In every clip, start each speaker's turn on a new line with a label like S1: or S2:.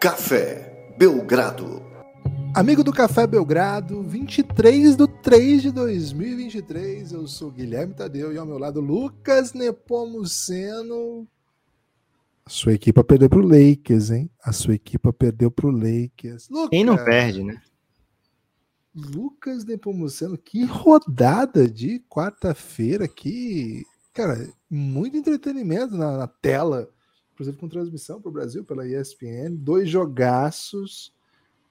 S1: Café Belgrado.
S2: Amigo do Café Belgrado, 23 de 3 de 2023. Eu sou Guilherme Tadeu e ao meu lado Lucas Nepomuceno. A sua equipa perdeu pro Lakers, hein? A sua equipa perdeu pro Lakers.
S3: Lucas, Quem não perde, né?
S2: Lucas Nepomuceno, que rodada de quarta-feira, que, cara, muito entretenimento na, na tela inclusive com transmissão para o Brasil pela ESPN, dois jogaços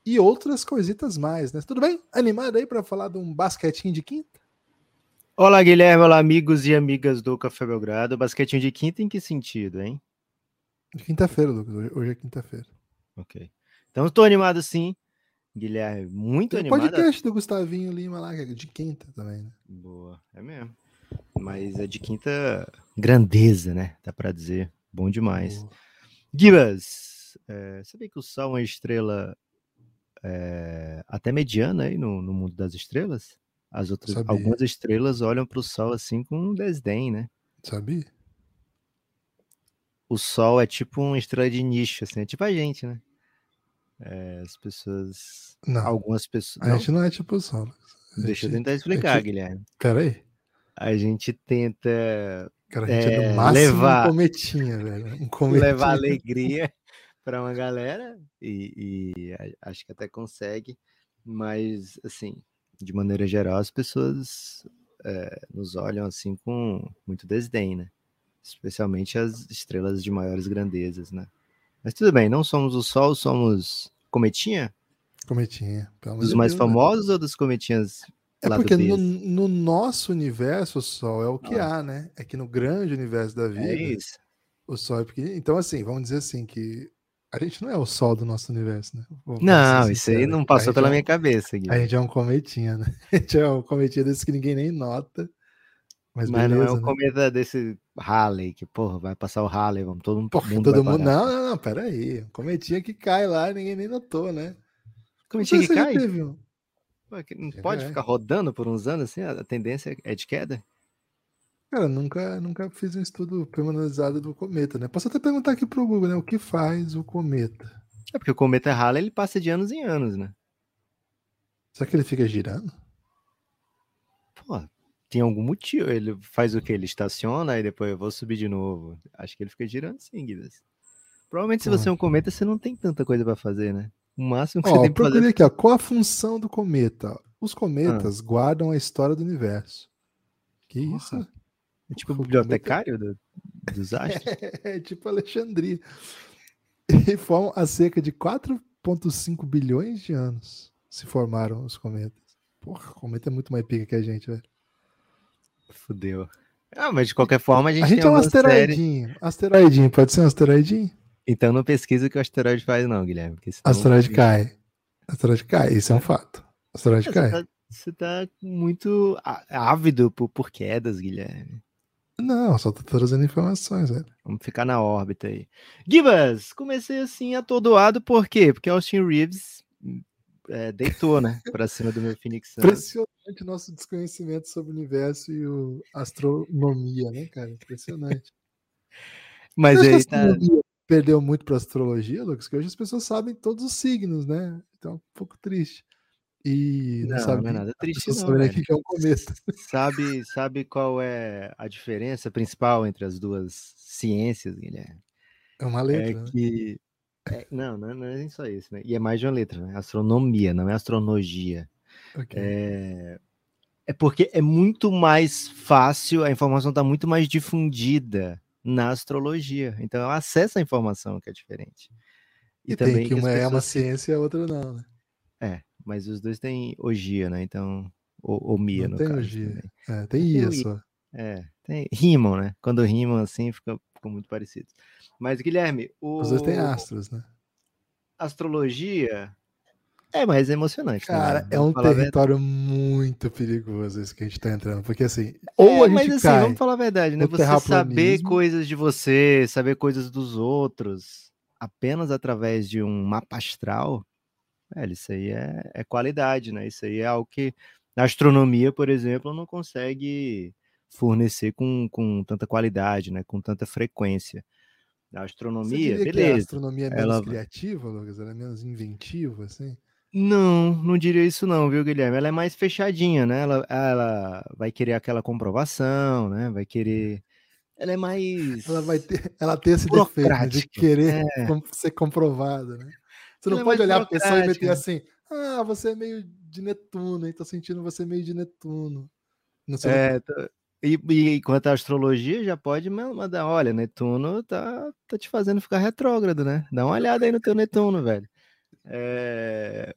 S2: e outras coisitas mais, né? Tudo bem? Animado aí para falar de um basquetinho de quinta?
S3: Olá, Guilherme, olá, amigos e amigas do Café Belgrado. Basquetinho de quinta em que sentido, hein?
S2: Quinta-feira, Lucas. Hoje é quinta-feira.
S3: Ok. Então estou animado sim. Guilherme, muito Tem animado.
S2: podcast do Gustavinho Lima lá, que é de quinta também, né?
S3: Boa, é mesmo. Mas é de quinta grandeza, né? Dá para dizer. Bom demais. Oh. Gibas, é, sabia que o Sol é uma estrela é, até mediana aí no, no, mundo das estrelas? As outras, sabia. algumas estrelas olham para o Sol assim com um desdém, né?
S2: Sabia?
S3: O Sol é tipo uma estrela de nicho, assim, é tipo a gente, né? É, as pessoas.
S2: Não.
S3: Algumas pessoas.
S2: A gente não é tipo o Sol.
S3: Deixa eu tentar explicar, gente... Guilherme.
S2: Peraí.
S3: A gente tenta
S2: Cara, a gente é, é no máximo levar, um cometinha, velho. Um cometinha.
S3: Levar alegria para uma galera e, e, acho que até consegue, mas assim, de maneira geral, as pessoas é, nos olham assim com muito desdém, né? Especialmente as estrelas de maiores grandezas, né? Mas tudo bem, não somos o Sol, somos Cometinha?
S2: Cometinha.
S3: Dos mais Deus, né? famosos né? ou dos cometinhas
S2: é porque no, no, nosso universo o Sol é o que ah. há, né? É que no grande universo da é vida, é o Sol é pequenininho. Então, assim, vamos dizer assim que a gente não é o Sol do nosso universo, né?
S3: Vamos não, isso aí não passou pela é, minha cabeça.
S2: Guilherme. A gente é um cometinha, né? A gente é um cometinha desse que ninguém nem nota.
S3: Mas, mas beleza, não é um né? cometa desse Halley, que, porra, vai passar o Halley, vamos todo mundo.
S2: Porra, todo mundo. Não, não, não, peraí. Um cometinha que cai lá, ninguém nem notou, né?
S3: Cometinha que cai? Teve um... Não pode é. ficar rodando por uns anos assim? A tendência é de queda?
S2: Cara, nunca, nunca fiz um estudo permanentizado do cometa, né? Posso até perguntar aqui pro Google, né? O que faz o cometa?
S3: É porque o cometa Halley ele passa de anos em anos, né?
S2: Será que ele fica girando?
S3: Pô, tem algum motivo. Ele faz o que? Ele estaciona e depois eu vou subir de novo. Acho que ele fica girando sim, Guilherme. Provavelmente se você é um cometa, você não tem tanta coisa para fazer, né? O máximo que ó, você tem que fazer.
S2: aqui, ó. Qual a função do cometa? Os cometas ah. guardam a história do universo. Que isso?
S3: É tipo o bibliotecário cometa... do, dos astros?
S2: é, é, tipo Alexandria. E formam há cerca de 4,5 bilhões de anos se formaram os cometas. Porra, o cometa é muito mais pica que a gente, velho.
S3: Fudeu. Ah, mas de qualquer forma a gente,
S2: a gente é um asteroidinho. Série... Asteroidinho, pode ser um asteroidinho?
S3: Então não pesquisa o que o asteroide faz, não, Guilherme.
S2: Senão... Asteroide cai. Asteroide cai, isso é um fato. Asteroide você cai.
S3: Tá, você tá muito ávido por, por quedas, Guilherme.
S2: Não, só tô trazendo informações, velho.
S3: Vamos ficar na órbita aí. Gibas, comecei assim atordoado, por quê? Porque Austin Reeves é, deitou, né, pra cima do meu Phoenix
S2: Suns. Impressionante o nosso desconhecimento sobre o universo e o astronomia, né, cara? Impressionante.
S3: Mas aí tá
S2: perdeu muito para astrologia, Lucas, que hoje as pessoas sabem todos os signos, né? Então, é um pouco triste. E
S3: não, não sabe não é nada triste, não.
S2: Sabe que é um.
S3: Sabe, sabe qual é a diferença principal entre as duas ciências, Guilherme?
S2: É uma letra.
S3: É né? que é, não, não, não é nem só isso, né? E é mais de uma letra, né? Astronomia, não é astrologia. Okay. É, é porque é muito mais fácil, a informação está muito mais difundida na astrologia. Então, eu acesso à informação que é diferente.
S2: E, e também tem que, que uma é uma ciência e a outra não, né?
S3: É, mas os dois têm ogia, né? Então, ou, ou mia, não no
S2: tem
S3: caso.
S2: Ogia. É, tem ia só.
S3: É, tem, rimam, né? Quando rimam assim, fica, fica muito parecido. Mas, Guilherme, o...
S2: Os dois têm astros, né?
S3: Astrologia é mais emocionante.
S2: Né? Cara, né? é um território muito perigoso esse que a gente tá entrando, porque assim, ou é, a gente mas, assim, cai
S3: vamos falar a verdade, né? Você saber coisas de você, saber coisas dos outros, apenas através de um mapa astral, velho, isso aí é, é qualidade, né? Isso aí é algo que a astronomia, por exemplo, não consegue fornecer com, com tanta qualidade, né? Com tanta frequência. A astronomia,
S2: que a
S3: beleza.
S2: astronomia é menos
S3: Ela-
S2: criativa, Lucas? Ela é menos inventiva, assim?
S3: Não, não diria isso não, viu, Guilherme? Ela é mais fechadinha, né? Ela, ela vai querer aquela comprovação, né? Vai querer. Ela é mais.
S2: Ela vai ter, ela tem esse defeito né, de querer
S3: é.
S2: ser comprovada, né? Você não
S3: Ela é
S2: pode olhar a pessoa e meter assim, ah, você é meio de Netuno, hein? Tô sentindo você meio de Netuno. Não sei,
S3: É, tá- e, e quanto à astrologia, já pode ma- mandar, olha, Netuno tá, tá te fazendo ficar retrógrado, né? Dá uma olhada aí no teu Netuno, velho. É,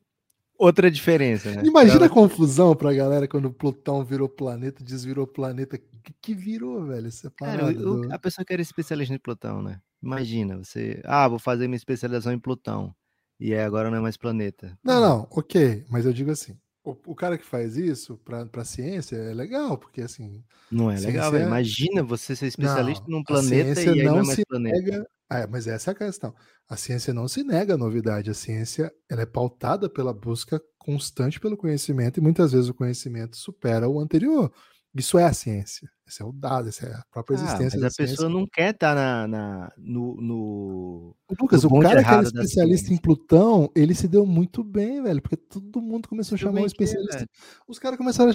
S3: Outra diferença, né?
S2: Imagina
S3: Pra-
S2: a confusão pra galera quando Plutão virou planeta, desvirou planeta. Que, que virou, velho? Essa
S3: Cara,
S2: do-
S3: a pessoa que era especialista em Plutão, né? Imagina, você, ah, vou fazer minha especialização em Plutão. E aí agora não é mais planeta.
S2: Não, não, ok. Mas eu digo assim, o, o cara que faz isso pra, pra ciência é legal, porque assim,
S3: Não é legal.
S2: Ciência-
S3: Imagina você ser especialista
S2: Não,
S3: num planeta e aí não,
S2: não
S3: é mais planeta.
S2: Nega. É, mas essa é a questão. A ciência não se nega à novidade. A ciência ela é pautada pela busca constante pelo conhecimento e muitas vezes o conhecimento supera o anterior. Isso é a ciência. Esse é o dado, essa é a própria
S3: Ah,
S2: existência
S3: mas
S2: da
S3: a
S2: ciência.
S3: pessoa não quer estar na, na- no, no-
S2: Lucas,
S3: no
S2: o cara que era especialista em. Plutão, ele se deu muito bem, velho, porque todo mundo começou a chamar um especialista. Os caras começaram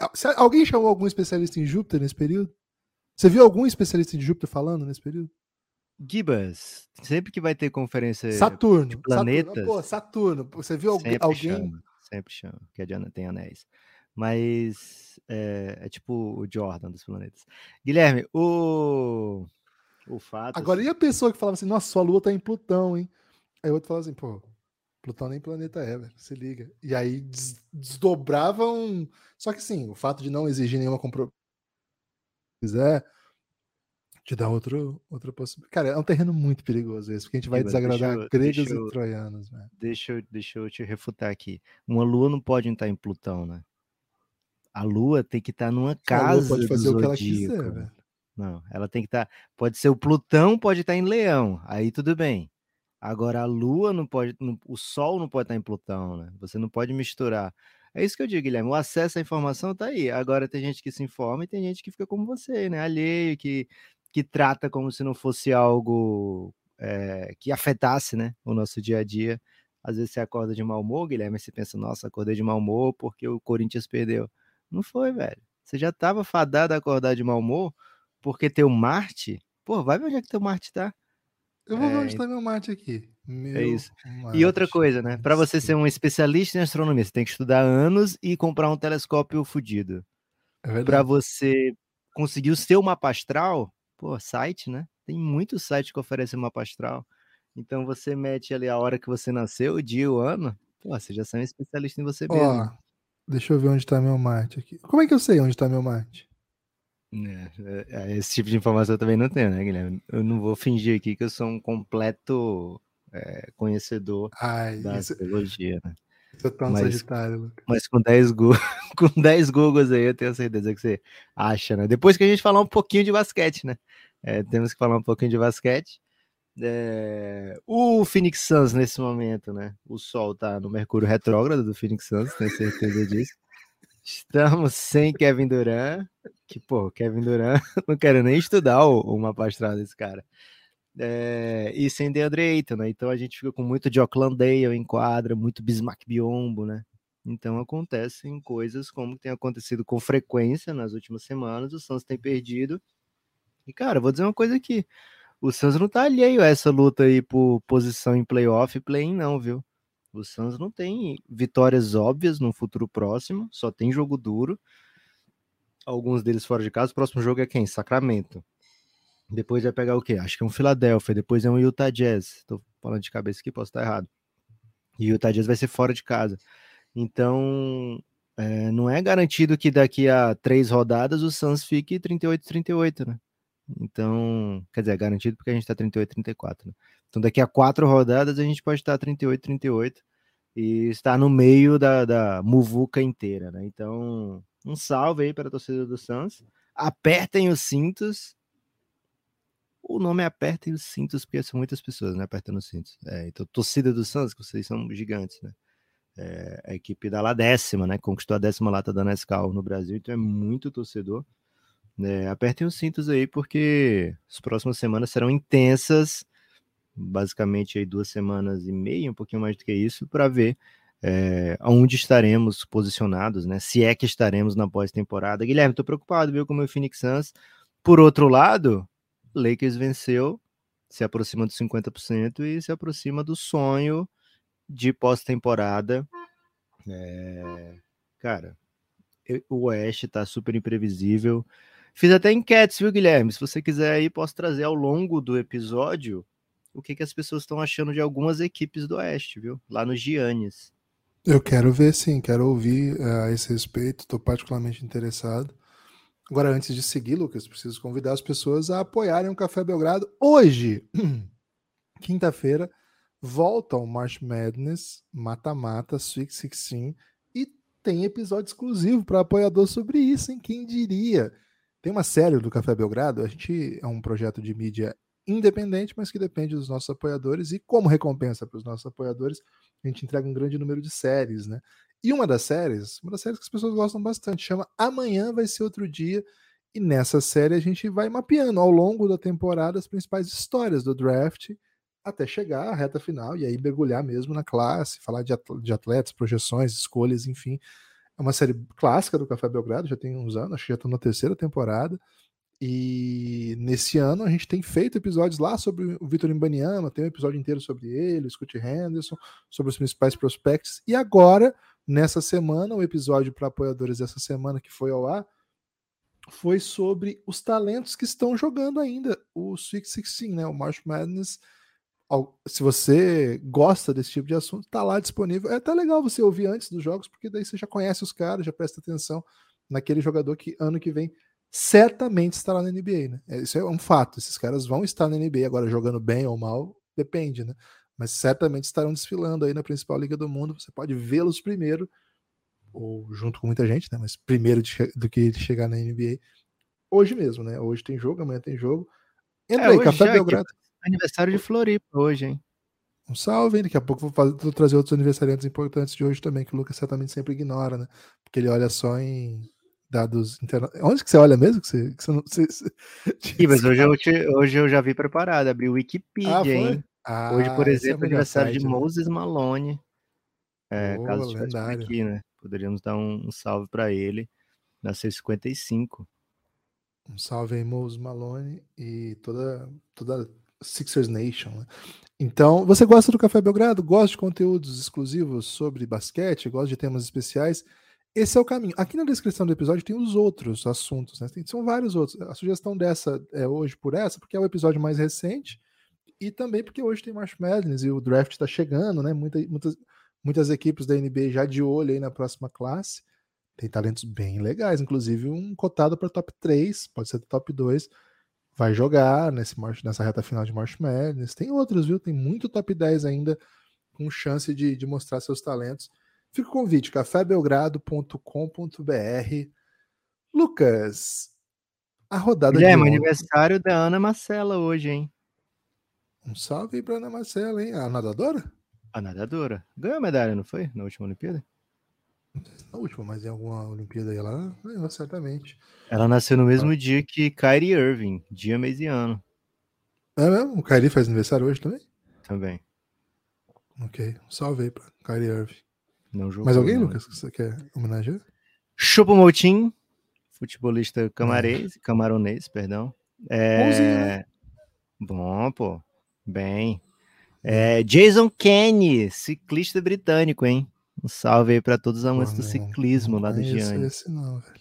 S2: a... Se Alguém chamou algum especialista em Júpiter nesse período? Você viu algum especialista em Júpiter falando nesse período?
S3: Gibas, sempre que vai ter conferência
S2: Saturno.
S3: de
S2: Saturno.
S3: planetas,
S2: Pô, Saturno. Você viu alguém?
S3: sempre
S2: alguém...
S3: chama, sempre chama, que a Diana tem anéis. Mas é, é tipo o Jordan dos planetas. Guilherme, o, o fato.
S2: Agora,
S3: assim,
S2: e a pessoa que falava assim, nossa, sua lua tá em Plutão, hein? Aí o outro falava assim, pô, Plutão nem planeta é, velho, se liga. E aí des- desdobravam. Só que sim, o fato de não exigir nenhuma compromisso quiser te dá outro, outra possibilidade. Cara, é um terreno muito perigoso esse, porque a gente vai
S3: deixa
S2: desagradar
S3: eu-
S2: gregos
S3: eu-
S2: e troianos, velho.
S3: deixa, eu, deixa eu te refutar aqui. Uma lua não pode estar em Plutão, né? A lua tem que estar numa
S2: A lua
S3: casa
S2: pode fazer o que ela quiser, velho.
S3: Não, ela tem que estar. Pode ser o Plutão, pode estar em Leão, aí tudo bem. Agora a Lua não pode, não- o Sol não pode estar em Plutão, né? Você não pode misturar. É isso que eu digo, Guilherme. O acesso à informação tá aí. Agora tem gente que se informa e tem gente que fica como você, né? Alheio, que, que trata como se não fosse algo é, que afetasse, né? O nosso dia a dia. Às vezes você acorda de mau humor, Guilherme, e você pensa, nossa, acordei de mau humor porque o Corinthians perdeu. Não foi, velho. Você já estava fadado a acordar de mau humor porque teu Marte, pô, vai ver onde é que teu Marte tá.
S2: Eu vou ver
S3: É,
S2: onde tá meu Marte aqui. Meu
S3: isso. E outra
S2: Marte,
S3: coisa, né? Para você ser um especialista em astronomia, você tem que estudar anos e comprar um telescópio fudido.
S2: É.
S3: Para você conseguir o seu mapa astral, pô, site, né? Tem muitos sites que oferecem mapa astral. Então você mete ali a hora que você nasceu, o dia, o ano, pô, você já é um especialista em você mesmo.
S2: Ó, deixa eu ver onde tá meu Marte aqui. Como é que eu sei onde tá meu Marte?
S3: É, é, esse tipo de informação eu também não tenho, né, Guilherme? Eu não vou fingir aqui que eu sou um completo é, conhecedor
S2: Ai,
S3: da
S2: isso,
S3: astrologia, né? Mas-
S2: sagitário, Lucas.
S3: Mas com 10 Google, com 10 Googles aí, eu tenho certeza que você acha, né? Depois que a gente falar um pouquinho de basquete, né? É, temos que falar um pouquinho de basquete. É, o Phoenix Suns nesse momento, né? O Sol tá no Mercúrio retrógrado do Phoenix Suns, tenho certeza disso. Estamos sem Kevin Durant, que, pô, Kevin Durant, não quero nem estudar o, o mapa astral desse cara. É, e sem DeAndre Ayton, né? Então a gente fica com muito de Dale em quadra, muito Bismack Biombo, né? Então acontecem coisas como tem acontecido com frequência nas últimas semanas, o Suns tem perdido. E, cara, vou dizer uma coisa aqui. O Suns não tá alheio a essa luta aí por posição em playoff e play-in, não, viu? O Suns não tem vitórias óbvias no futuro próximo, só tem jogo duro. Alguns deles fora de casa. O próximo jogo é quem? Sacramento. Depois vai pegar o quê? Acho que é um Philadelphia. Depois é um Utah Jazz. Tô falando de cabeça aqui, posso estar errado. E o Utah Jazz vai ser fora de casa. Então, é, não é garantido que daqui a três rodadas o Suns fique 38-38, né? Então, quer dizer, é garantido porque a gente tá 38-34, né? Então, daqui a quatro rodadas a gente pode estar 38-38 e estar no meio da, da muvuca inteira, né? Então, um salve aí para a torcida do Suns. Apertem os cintos. O nome é Apertem os cintos, porque são muitas pessoas, né? Apertando os cintos. É, então, torcida do Suns, que vocês são gigantes, né? É, a equipe da lá décima, né? Conquistou a décima lata da Nescau no Brasil, então é muito torcedor. É, apertem os cintos aí, porque as próximas semanas serão intensas, basicamente aí duas semanas e meia, um pouquinho mais do que isso, para ver é, onde estaremos posicionados, né? Se é que estaremos na pós-temporada. Guilherme, tô preocupado, viu, com o meu Phoenix Suns. Por outro lado, Lakers venceu, se aproxima dos 50% e se aproxima do sonho de pós-temporada. É, cara, o Oeste tá super imprevisível. Fiz até enquetes, viu, Guilherme? Se você quiser aí, posso trazer ao longo do episódio o que, que as pessoas estão achando de algumas equipes do Oeste, viu? Lá no Giannis.
S2: Eu quero ver, sim, quero ouvir uh, a esse respeito, estou particularmente interessado. Agora, antes de seguir, Lucas, preciso convidar as pessoas a apoiarem o Café Belgrado. Hoje, quinta-feira, volta o March Madness, Mata-Mata, Sweet 16 e tem episódio exclusivo para apoiador sobre isso, hein? Quem diria? Tem uma série do Café Belgrado, a gente é um projeto de mídia independente, mas que depende dos nossos apoiadores, e como recompensa para os nossos apoiadores, a gente entrega um grande número de séries, né? E uma das séries, uma das séries que as pessoas gostam bastante, chama Amanhã Vai Ser Outro Dia, e nessa série a gente vai mapeando ao longo da temporada as principais histórias do draft, até chegar à reta final, e aí mergulhar mesmo na classe, falar de atletas, projeções, escolhas, enfim. É uma série clássica do Café Belgrado, já tem uns anos, acho que já estou na terceira temporada. E nesse ano a gente tem feito episódios lá sobre o Vitor Imbaniama, tem um episódio inteiro sobre ele, o Scott Henderson, sobre os principais prospects. E agora, nessa semana, o episódio para apoiadores dessa semana que foi ao ar foi sobre os talentos que estão jogando ainda o Sweet 16, né? O March Madness. Se você gosta desse tipo de assunto, tá lá disponível. É até legal você ouvir antes dos jogos, porque daí você já conhece os caras, já presta atenção naquele jogador que ano que vem certamente estará na NBA, né? É, isso é um fato. Esses caras vão estar na NBA agora jogando bem ou mal, depende, né? Mas certamente estarão desfilando aí na principal liga do mundo. Você pode vê-los primeiro, ou junto com muita gente, né? Mas primeiro do que chegar na NBA hoje mesmo, né? Hoje tem jogo, amanhã tem jogo. Entra é, aí, Café Belgrado.
S3: Aniversário de Floripa hoje, hein?
S2: Um salve, hein? Daqui a pouco vou, fazer, vou trazer outros aniversariantes importantes de hoje também, que o Lucas certamente sempre ignora, né? Porque ele olha só em dados internos. Onde que você olha mesmo? Que você, que você não, você,
S3: Sim, mas hoje eu, te, hoje eu já vi preparado, abri o Wikipedia, ah, hein? Ah, hoje, por é exemplo, é aniversário de né? Moses Malone. É, oh, caso estivesse aqui, né? Poderíamos dar um, um salve para ele. Nasceu 55.
S2: Um salve aí, Moses Malone e toda, toda Sixers Nation. Né? Então, você gosta do Café Belgrado? Gosta de conteúdos exclusivos sobre basquete? Gosta de temas especiais? Esse é o caminho. Aqui na descrição do episódio tem os outros assuntos, né? Tem, são vários outros. A sugestão dessa é hoje por essa, porque é o episódio mais recente, e também porque hoje tem March Madness e o draft está chegando, né? Muita, muitas, muitas equipes da NBA já de olho aí na próxima classe. Tem talentos bem legais, inclusive um cotado para top 3, pode ser top 2. Vai jogar nesse nessa reta final de March Madness. Tem outros, viu? Tem muito top 10 ainda com chance de, de mostrar seus talentos. Fica o convite, cafébelgrado.com.br. Lucas, a rodada
S3: Guilherme, de ontem... aniversário da Ana Marcela hoje, hein?
S2: Um salve aí pra Ana Marcela, hein? A nadadora?
S3: A nadadora. Ganhou a medalha, não foi? Na última Olimpíada?
S2: Na última, mas em alguma Olimpíada aí ela ganhou, certamente.
S3: Ela nasceu no mesmo ah. dia que Kyrie Irving, dia, mês e ano.
S2: É mesmo? O Kyrie faz aniversário hoje também?
S3: Também.
S2: Ok, um salve aí pra Kyrie Irving.
S3: Não jogou,
S2: Mais alguém, não. Lucas, que você quer homenagear?
S3: Chupo Moutinho, futebolista camarês, camaronês, perdão. É... né? Bom, pô. Bem. É, Jason Kenny, ciclista britânico, hein? Um salve aí para todos os amantes do ciclismo lá do Gianni. Esse não, velho.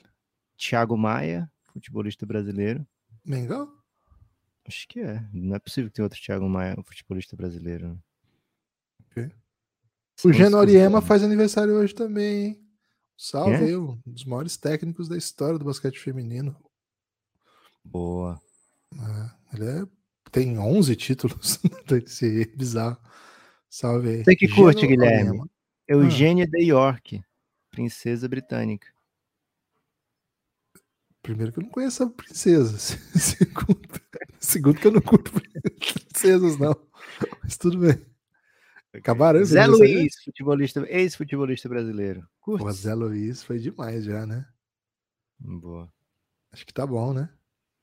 S3: Thiago Maia, futebolista brasileiro.
S2: Mengão?
S3: Acho que é. Não é possível que tenha outro Thiago Maia, futebolista brasileiro. Né?
S2: Ok. O Genoriema faz aniversário hoje também, hein? Salve, é? um dos maiores técnicos da história do basquete feminino.
S3: Boa.
S2: É, ele é, tem 11 títulos. Deve bizarro. Salve aí.
S3: Você que curte, Guilherme. Eugênia ah. de York, princesa britânica.
S2: Primeiro que eu não conheço a princesa. Segundo, segundo que eu não curto princesas, não. Mas tudo bem. Acabaram
S3: Zé Luiz, futebolista, ex-futebolista brasileiro.
S2: Curte? Zé Luiz foi demais já, né?
S3: Boa.
S2: Acho que tá bom, né?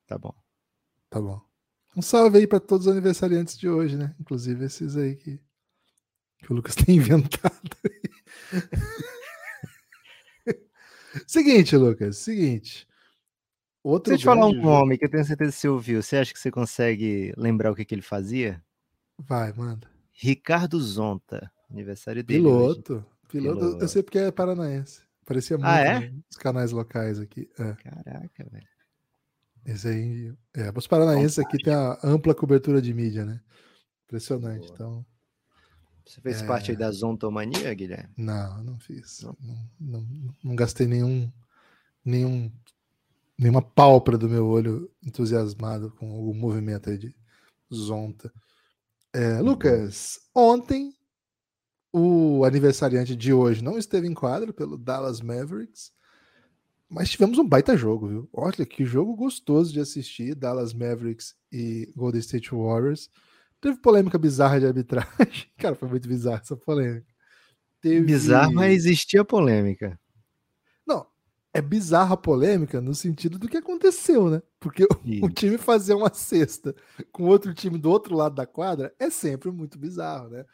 S3: Tá bom.
S2: Tá bom. Um salve aí para todos os aniversariantes de hoje, né? Inclusive esses aí que, que o Lucas tem inventado. seguinte, Lucas, seguinte.
S3: Outro Deixa eu te falar um nome que eu tenho certeza que você ouviu. Você acha que você consegue lembrar o que, que ele fazia?
S2: Vai, manda.
S3: Ricardo Zonta, aniversário dele.
S2: Piloto. Piloto, Piloto. eu sei porque é paranaense. Parecia muito
S3: ah, é?
S2: nos canais locais aqui. É.
S3: Caraca, velho.
S2: Esse aí. É, os paranaenses aqui tem a ampla cobertura de mídia, né? Impressionante. Boa. Então.
S3: Você fez é... parte aí da zontomania, Guilherme?
S2: Não, não fiz. Não, não, não, gastei nenhum, nenhum, nenhuma pálpebra do meu olho entusiasmado com algum movimento aí de zonta. É, Lucas, ontem o aniversariante de hoje não esteve em quadro pelo Dallas Mavericks, mas tivemos um baita jogo, viu? Olha que jogo gostoso de assistir, Dallas Mavericks e Golden State Warriors. Teve polêmica bizarra de arbitragem. Cara, foi muito bizarra essa polêmica.
S3: Teve... Bizarro, mas existia polêmica.
S2: Não, é bizarra a polêmica no sentido do que aconteceu, né? Porque o time fazer uma cesta com outro time do outro lado da quadra é sempre muito bizarro, né?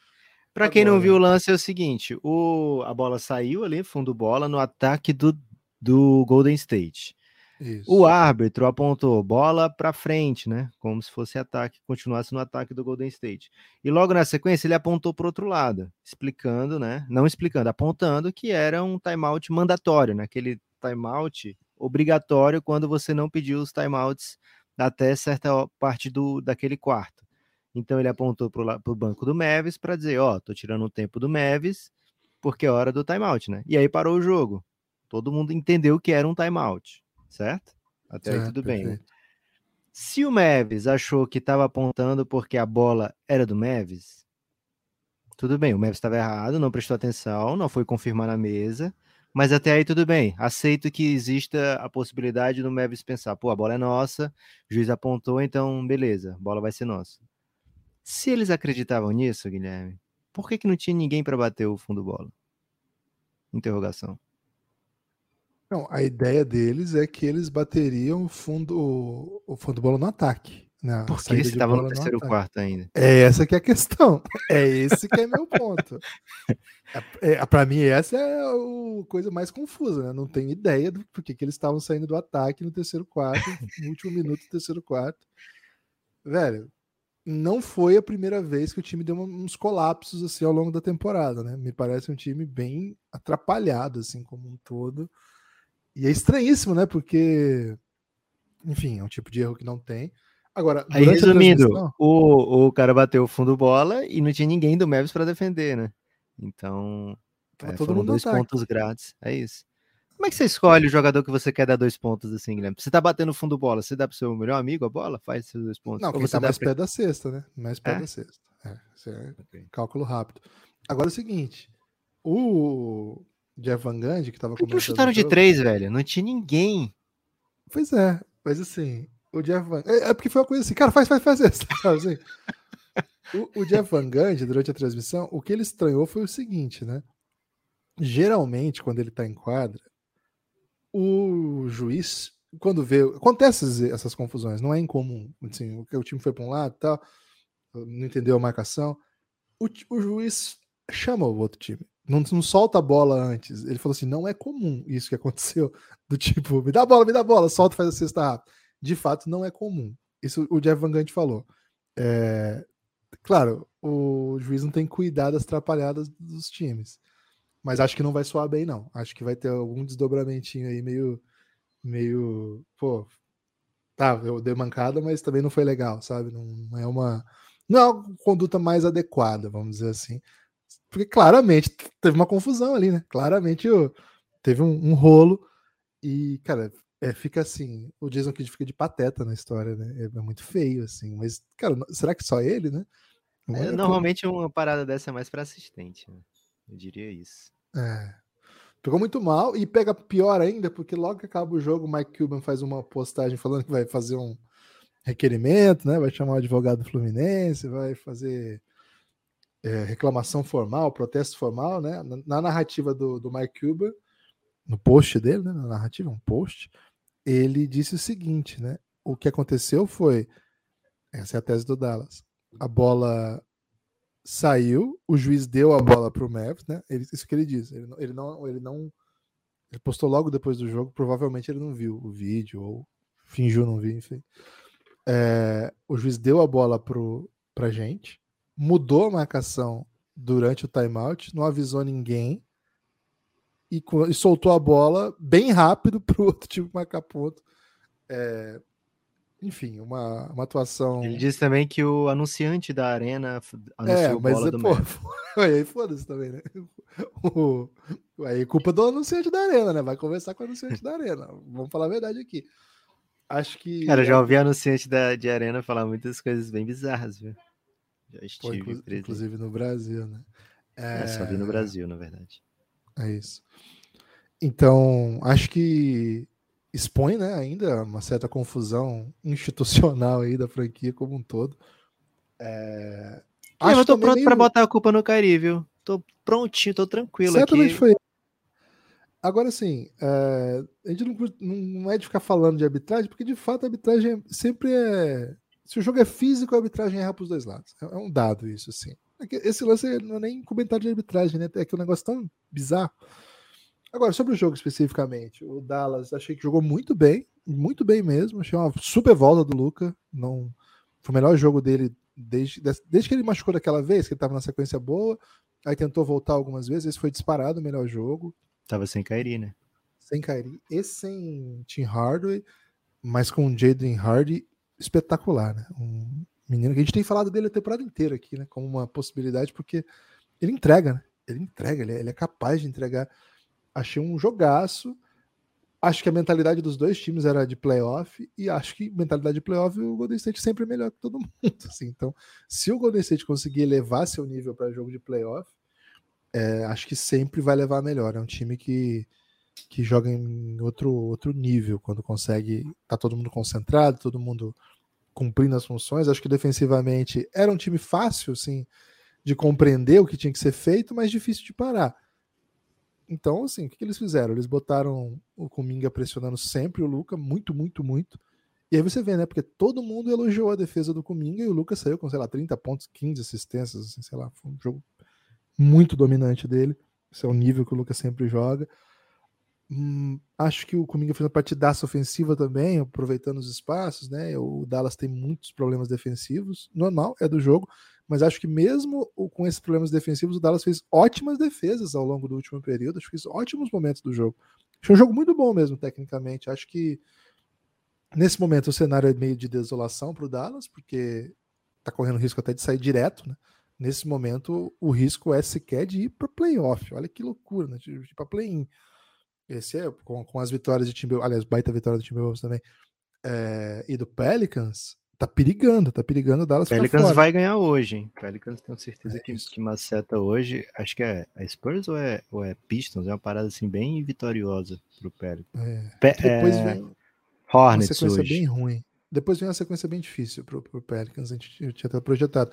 S3: Para quem não viu o lance é o seguinte, o, a bola saiu ali, fundo bola, no ataque do, do Golden State. Isso. O árbitro apontou bola para frente, né? Como se fosse ataque, continuasse no ataque do Golden State. E logo na sequência ele apontou para outro lado, explicando, né? Não explicando, apontando que era um timeout mandatório, naquele timeout obrigatório quando você não pediu os timeouts até certa parte do daquele quarto. Então ele apontou para o banco do Mavis para dizer, ó, oh, tô tirando o tempo do Mavis porque é hora do timeout, né? E aí parou o jogo. Todo mundo entendeu que era um timeout, certo? Até aí tudo perfeito. bem. Se o Mavis achou que estava apontando porque a bola era do Mavis, tudo bem, o Mavis estava errado, não prestou atenção, não foi confirmar na mesa, mas até aí tudo bem. Aceito que exista a possibilidade do Mavis pensar, pô, a bola é nossa, o juiz apontou, então beleza, a bola vai ser nossa. Se eles acreditavam nisso, Guilherme, por que, que não tinha ninguém para bater o fundo bola? Interrogação.
S2: Não, a ideia deles é que eles bateriam o fundo, o fundo bola no ataque.
S3: Né? Porque eles estavam no terceiro no quarto ainda.
S2: É essa que é a questão. É esse que é meu ponto. é, é, para mim, essa é a coisa mais confusa, né? Não tenho ideia do porquê que eles estavam saindo do ataque no terceiro quarto, no último minuto do terceiro quarto. Velho, não foi a primeira vez que o time deu uns colapsos assim ao longo da temporada, né? Me parece um time bem atrapalhado assim como um todo. E é estranhíssimo, né? Porque enfim, é um tipo de erro que não tem. Agora,
S3: aí resumindo, o, o cara bateu o fundo bola e não tinha ninguém do Mavis para defender, né? Então, é, todo mundo dois pontos grátis, é isso. Como é que você escolhe o jogador que você quer dar dois pontos assim, Guilherme? Você tá batendo fundo bola, você dá pro seu melhor amigo a bola? Faz seus dois pontos.
S2: Não, Ou quem
S3: você
S2: tá mais pra... perto da cesta, né? Mais perto é? da cesta. É, é okay. cálculo rápido. Agora é o seguinte, o Jeff Van Gundy, que tava
S3: que chutaram de três, velho? Não tinha ninguém.
S2: Pois é, mas assim, o Jeff Van... É, é porque foi uma coisa assim, cara, faz, faz, faz essa. Assim. o, o Jeff Van Gundy, durante a transmissão, o que ele estranhou foi o seguinte, né? Geralmente, quando ele tá em quadra, o juiz, quando vê. Acontece essas confusões, não é incomum. Assim, o, o time foi para um lado tal, não entendeu a marcação. O, o juiz chama o outro time. Não, não, solta a bola antes. Ele falou assim: não é comum isso que aconteceu. Do tipo, me dá a bola, me dá a bola, solta, faz a cesta rápido. De fato, não é comum. Isso o Jeff Van Gundy falou. É, claro, o juiz não tem cuidado das atrapalhadas dos times. Mas acho que não vai soar bem, não. Acho que vai ter algum desdobramentinho aí meio. meio. Pô. Tá, eu dei mancada, mas também não foi legal, sabe? Não, é uma. Não é uma conduta mais adequada, vamos dizer assim. Porque claramente teve uma confusão ali, né? Claramente teve um, um rolo. E, cara, é, fica assim, o Jason Kidd fica de pateta na história, né? É, é muito feio, assim. Mas, cara, será que só ele, né?
S3: É, normalmente uma parada dessa é mais para assistente, né? Eu diria isso.
S2: É. Pegou muito mal e pega pior ainda, porque logo que acaba o jogo, o Mike Cuban faz uma postagem falando que vai fazer um requerimento, né? Vai chamar o advogado Fluminense, vai fazer é, reclamação formal, protesto formal, né? Na, na narrativa do, do Mike Cuban, no post dele, né? Na narrativa, um post, ele disse o seguinte, né? O que aconteceu foi, essa é a tese do Dallas, a bola saiu, o juiz deu a bola para o Mavis, né? Ele, isso que ele disse. Ele, ele, não, ele não, ele postou logo depois do jogo. Provavelmente ele não viu o vídeo ou fingiu não ver, enfim. É, o juiz deu a bola pro, pra gente, mudou a marcação durante o timeout, não avisou ninguém e, e soltou a bola bem rápido para o outro time marcar ponto. É, enfim, uma, uma atuação.
S3: Ele disse também que o anunciante da arena anunciou é, mas bola é, do pô,
S2: aí foda-se também, né? O, aí culpa do anunciante da arena, né? Vai conversar com o anunciante da arena. Vamos falar a verdade aqui. Acho que.
S3: Cara, eu já ouvi anunciante da, de arena falar muitas coisas bem bizarras, viu? Já estive
S2: pô, inclusive no Brasil, né?
S3: É... é, só vi no Brasil, na verdade.
S2: É isso. Então, acho que expõe né, ainda uma certa confusão institucional aí da franquia como um todo. É...
S3: Acho eu tô pronto meio... para botar a culpa no Cari, viu? Tô prontinho, tô tranquilo Certamente aqui. foi.
S2: Agora sim, é... a gente não, não é de ficar falando de arbitragem, porque de fato a arbitragem sempre é. Se o jogo é físico, a arbitragem erra para os dois lados. É, é um dado isso, assim. É esse lance não é nem comentário de arbitragem, né? É que é um negócio tão bizarro. Agora, sobre o jogo especificamente, o Dallas achei que jogou muito bem, muito bem mesmo. Achei uma super volta do Luca. Não, foi o melhor jogo dele desde, desde que ele machucou daquela vez, que ele estava na sequência boa. Aí tentou voltar algumas vezes. Esse foi disparado o melhor jogo.
S3: Tava sem Kairi, né?
S2: Sem Kairi e sem Tim Hardaway, mas com o Jaden Hardy espetacular, né? Um menino que a gente tem falado dele a temporada inteira aqui, né? Como uma possibilidade, porque ele entrega, né? Ele entrega, ele é, ele é capaz de entregar achei um jogaço. Acho que a mentalidade dos dois times era de playoff e acho que mentalidade de playoff o Golden State sempre é melhor que todo mundo. Assim. Então, se o Golden State conseguir elevar seu nível para jogo de playoff, é, acho que sempre vai levar melhor. É um time que, que joga em outro, outro nível quando consegue. Tá todo mundo concentrado, todo mundo cumprindo as funções. Acho que defensivamente era um time fácil, assim, de compreender o que tinha que ser feito, mas difícil de parar. Então, assim, o que, que eles fizeram? Eles botaram o Kuminga pressionando sempre o Luca, muito, muito, muito. E aí você vê, né? Porque todo mundo elogiou a defesa do Kuminga e o Lucas saiu com, sei lá, 30 pontos, 15 assistências, assim, sei lá, foi um jogo muito dominante dele. Esse é o nível que o Lucas sempre joga. Hum, acho que o Kuminga fez uma partidaça ofensiva também, aproveitando os espaços, né? O Dallas tem muitos problemas defensivos, normal, é do jogo, mas acho que mesmo com esses problemas defensivos, o Dallas fez ótimas defesas ao longo do último período, acho que fez ótimos momentos do jogo. Foi um jogo muito bom mesmo, tecnicamente. Acho que nesse momento o cenário é meio de desolação para o Dallas, porque tá correndo risco até de sair direto, né? Nesse momento, o risco é sequer de ir para playoff. Olha que loucura, né? De ir para play-in. Esse é com, com as vitórias de Timberwolves, aliás, baita vitória do Timberwolves também, é, e do Pelicans, tá perigando, tá perigando o Dallas
S3: Pelicans vai ganhar hoje, hein? Pelicans tenho certeza é que, que maceta hoje, acho que é a Spurs ou é, ou é Pistons, é uma parada assim bem vitoriosa pro Pelicans. É.
S2: Pe Depois é... vem Hornets uma sequência hoje. bem ruim. Depois vem uma sequência bem difícil pro, pro Pelicans, a gente tinha até projetado.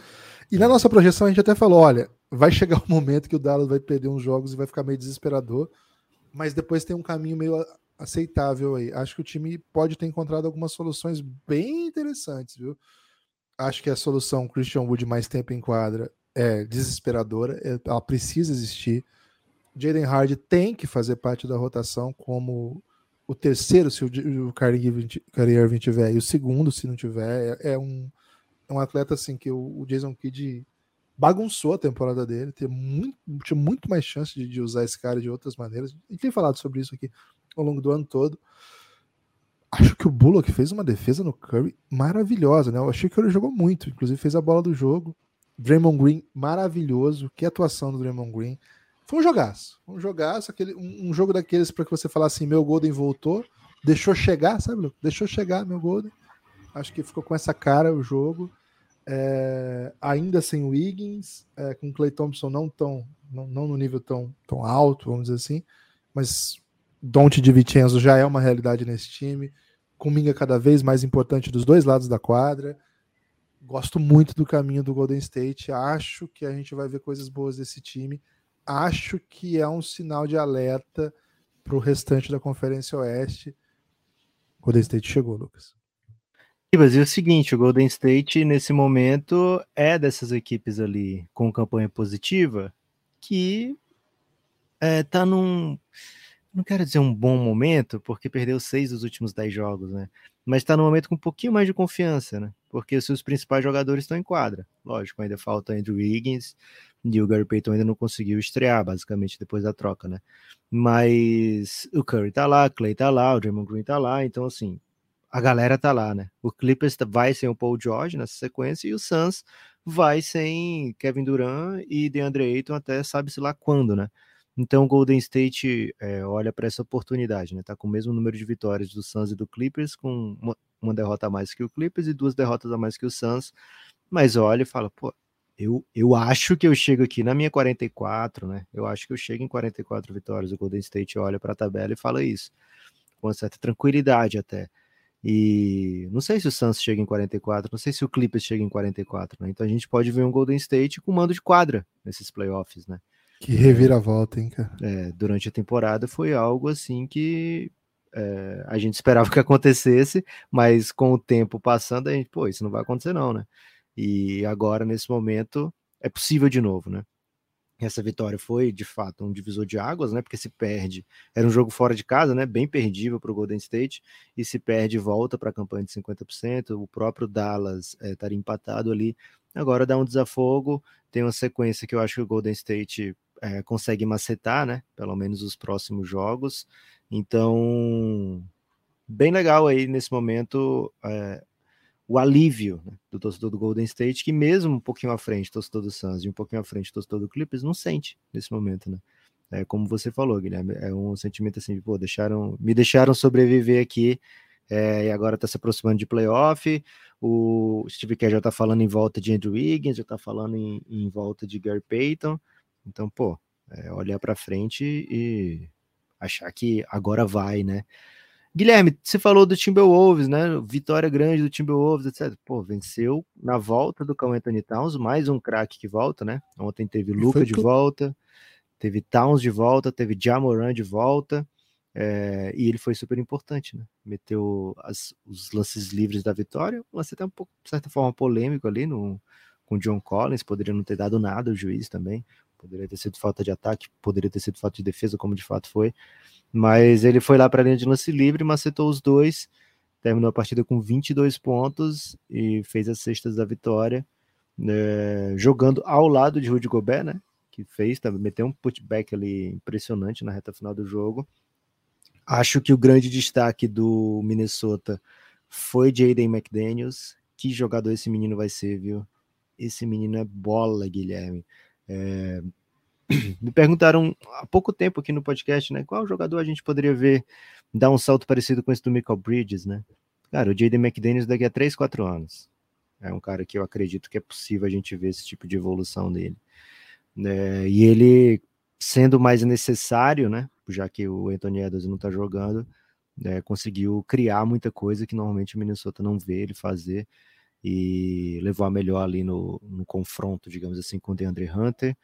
S2: E na nossa projeção a gente até falou, olha, vai chegar o um momento que o Dallas vai perder uns jogos e vai ficar meio desesperador, mas depois tem um caminho meio aceitável aí. Acho que o time pode ter encontrado algumas soluções bem interessantes, viu? Acho que a solução Christian Wood mais tempo em quadra é desesperadora, é, ela precisa existir. Jaden Hardy tem que fazer parte da rotação como o terceiro, se o, Kyrie Irving tiver, e o segundo, se não tiver, é, é um, é um atleta assim que o, o Jason Kidd bagunçou a temporada dele, tem muito, tinha muito mais chance de, de, usar esse cara de outras maneiras. Gente tem falado sobre isso aqui ao longo do ano todo. Acho que o Bullock fez uma defesa no Curry maravilhosa, né? Eu achei que ele jogou muito, inclusive fez a bola do jogo. Draymond Green maravilhoso, que atuação do Draymond Green. Foi um jogaço, um jogaço, aquele, um, um jogo daqueles para que você falasse assim, meu Golden voltou, deixou chegar, sabe, Luke? Deixou chegar meu Golden. Acho que ficou com essa cara o jogo. É, ainda sem Wiggins, é, com Clay Thompson não tão, não, não, no nível tão, tão alto, vamos dizer assim, mas Dante de Vincenzo já é uma realidade nesse time. Kuminga cada vez mais importante dos dois lados da quadra. Gosto muito do caminho do Golden State. Acho que a gente vai ver coisas boas desse time. Acho que é um sinal de alerta para o restante da Conferência Oeste. Golden State chegou, Lucas.
S3: É o seguinte, o Golden State nesse momento é dessas equipes ali com campanha positiva que é, tá num não quero dizer um bom momento, porque perdeu seis dos últimos dez jogos, né? Mas está num momento com um pouquinho mais de confiança, né? Porque os seus principais jogadores estão em quadra. Lógico, ainda falta Andrew Wiggins e o Gary Payton ainda não conseguiu estrear, basicamente, depois da troca, né? Mas o Curry tá lá, Clay tá lá, o Draymond Green tá lá, então assim, a galera tá lá, né? O Clippers vai sem o Paul George nessa sequência e o Suns vai sem Kevin Durant e DeAndre Ayton até sabe-se lá quando, né? Então o Golden State é, olha para essa oportunidade, né? Tá com o mesmo número de vitórias do Suns e do Clippers, com uma, uma, derrota a mais que o Clippers e duas derrotas a mais que o Suns. Mas olha e fala, pô, eu, eu acho que eu chego aqui na minha 44, né? Eu acho que eu chego em 44 vitórias. O Golden State olha para a tabela e fala isso, com certa tranquilidade até. E não sei se o Suns chega em 44, não sei se o Clippers chega em 44, né? Então a gente pode ver um Golden State com mando de quadra nesses playoffs, né?
S2: Que reviravolta, hein, cara?
S3: É, durante a temporada foi algo assim que é, a gente esperava que acontecesse, mas com o tempo passando, a gente, pô, isso não vai acontecer, não, né? E agora, nesse momento, é possível de novo, né? Essa vitória foi, de fato, um divisor de águas, né? Porque se perde, era um jogo fora de casa, né? Bem perdível para o Golden State, e se perde, volta para a campanha de 50%. O próprio Dallas é, estaria empatado ali. Agora dá um desafogo, tem uma sequência que eu acho que o Golden State é, consegue macetar, né? Pelo menos os próximos jogos. Então, bem legal aí nesse momento é, o alívio né, do torcedor do Golden State, que mesmo um pouquinho à frente, torcedor do Suns e um pouquinho à frente, torcedor do Clippers, não sente nesse momento, né? É como você falou, Guilherme, é um sentimento assim, pô, deixaram, me deixaram sobreviver aqui é, e agora está se aproximando de playoff. O Steve Kerr já está falando em volta de Andrew Wiggins, já está falando em, em volta de Gary Payton. Então, pô, é olhar para frente e achar que agora vai, né? Guilherme, você falou do Timberwolves, né? Vitória grande do Timberwolves, etc. Pô, venceu na volta do Carl Anthony Towns, mais um craque que volta, né? Ontem teve Luca de volta, teve Towns de volta, teve Jamoran de volta, é, e ele foi super importante, né? Meteu as, os lances livres da vitória, um lance até um pouco, de certa forma, polêmico ali no, com o John Collins, poderia não ter dado nada o juiz também, Poderia ter sido falta de ataque, poderia ter sido falta de defesa, como de fato foi. Mas ele foi lá para a linha de lance livre, macetou os dois, terminou a partida com 22 pontos e fez as cestas da vitória, né, jogando ao lado de Rudy Gobert, né? Que fez, também meteu um putback ali impressionante na reta final do jogo. Acho que o grande destaque do Minnesota foi Jaden McDaniels. Que jogador esse menino vai ser, viu? Esse menino é bola, Guilherme. É, me perguntaram há pouco tempo aqui no podcast, né? Qual jogador a gente poderia ver dar um salto parecido com esse do Michael Bridges, né? Cara, o Jaden McDaniels daqui a 3, 4 anos. É um cara que eu acredito que é possível a gente ver esse tipo de evolução dele. É, e ele, sendo mais necessário, né? Já que o Anthony Edwards não tá jogando, é, conseguiu criar muita coisa que normalmente o Minnesota não vê ele fazer e levou a melhor ali no, no confronto, digamos assim, com o DeAndre Hunter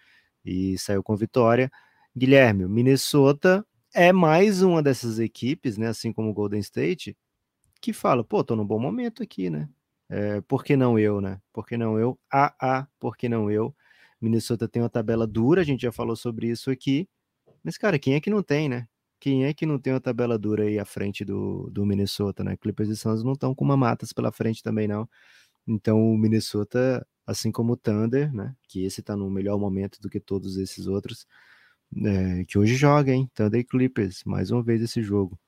S3: e saiu com vitória. Guilherme, Minnesota é mais uma dessas equipes, né, assim como o Golden State, que fala, pô, tô num bom momento aqui, né? É, por que não eu, né? Por que não eu? Ah, ah, por que não eu? Minnesota tem uma tabela dura, a gente já falou sobre isso aqui. Mas, cara, quem é que não tem, né? Quem é que não tem uma tabela dura aí à frente do, do Minnesota, né? Clippers e Suns não estão com uma matas pela frente também, não. Então o Minnesota, assim como o Thunder, né, que esse está no melhor momento do que todos esses outros, é, que hoje joga, hein? Thunder e Clippers, mais uma vez esse jogo.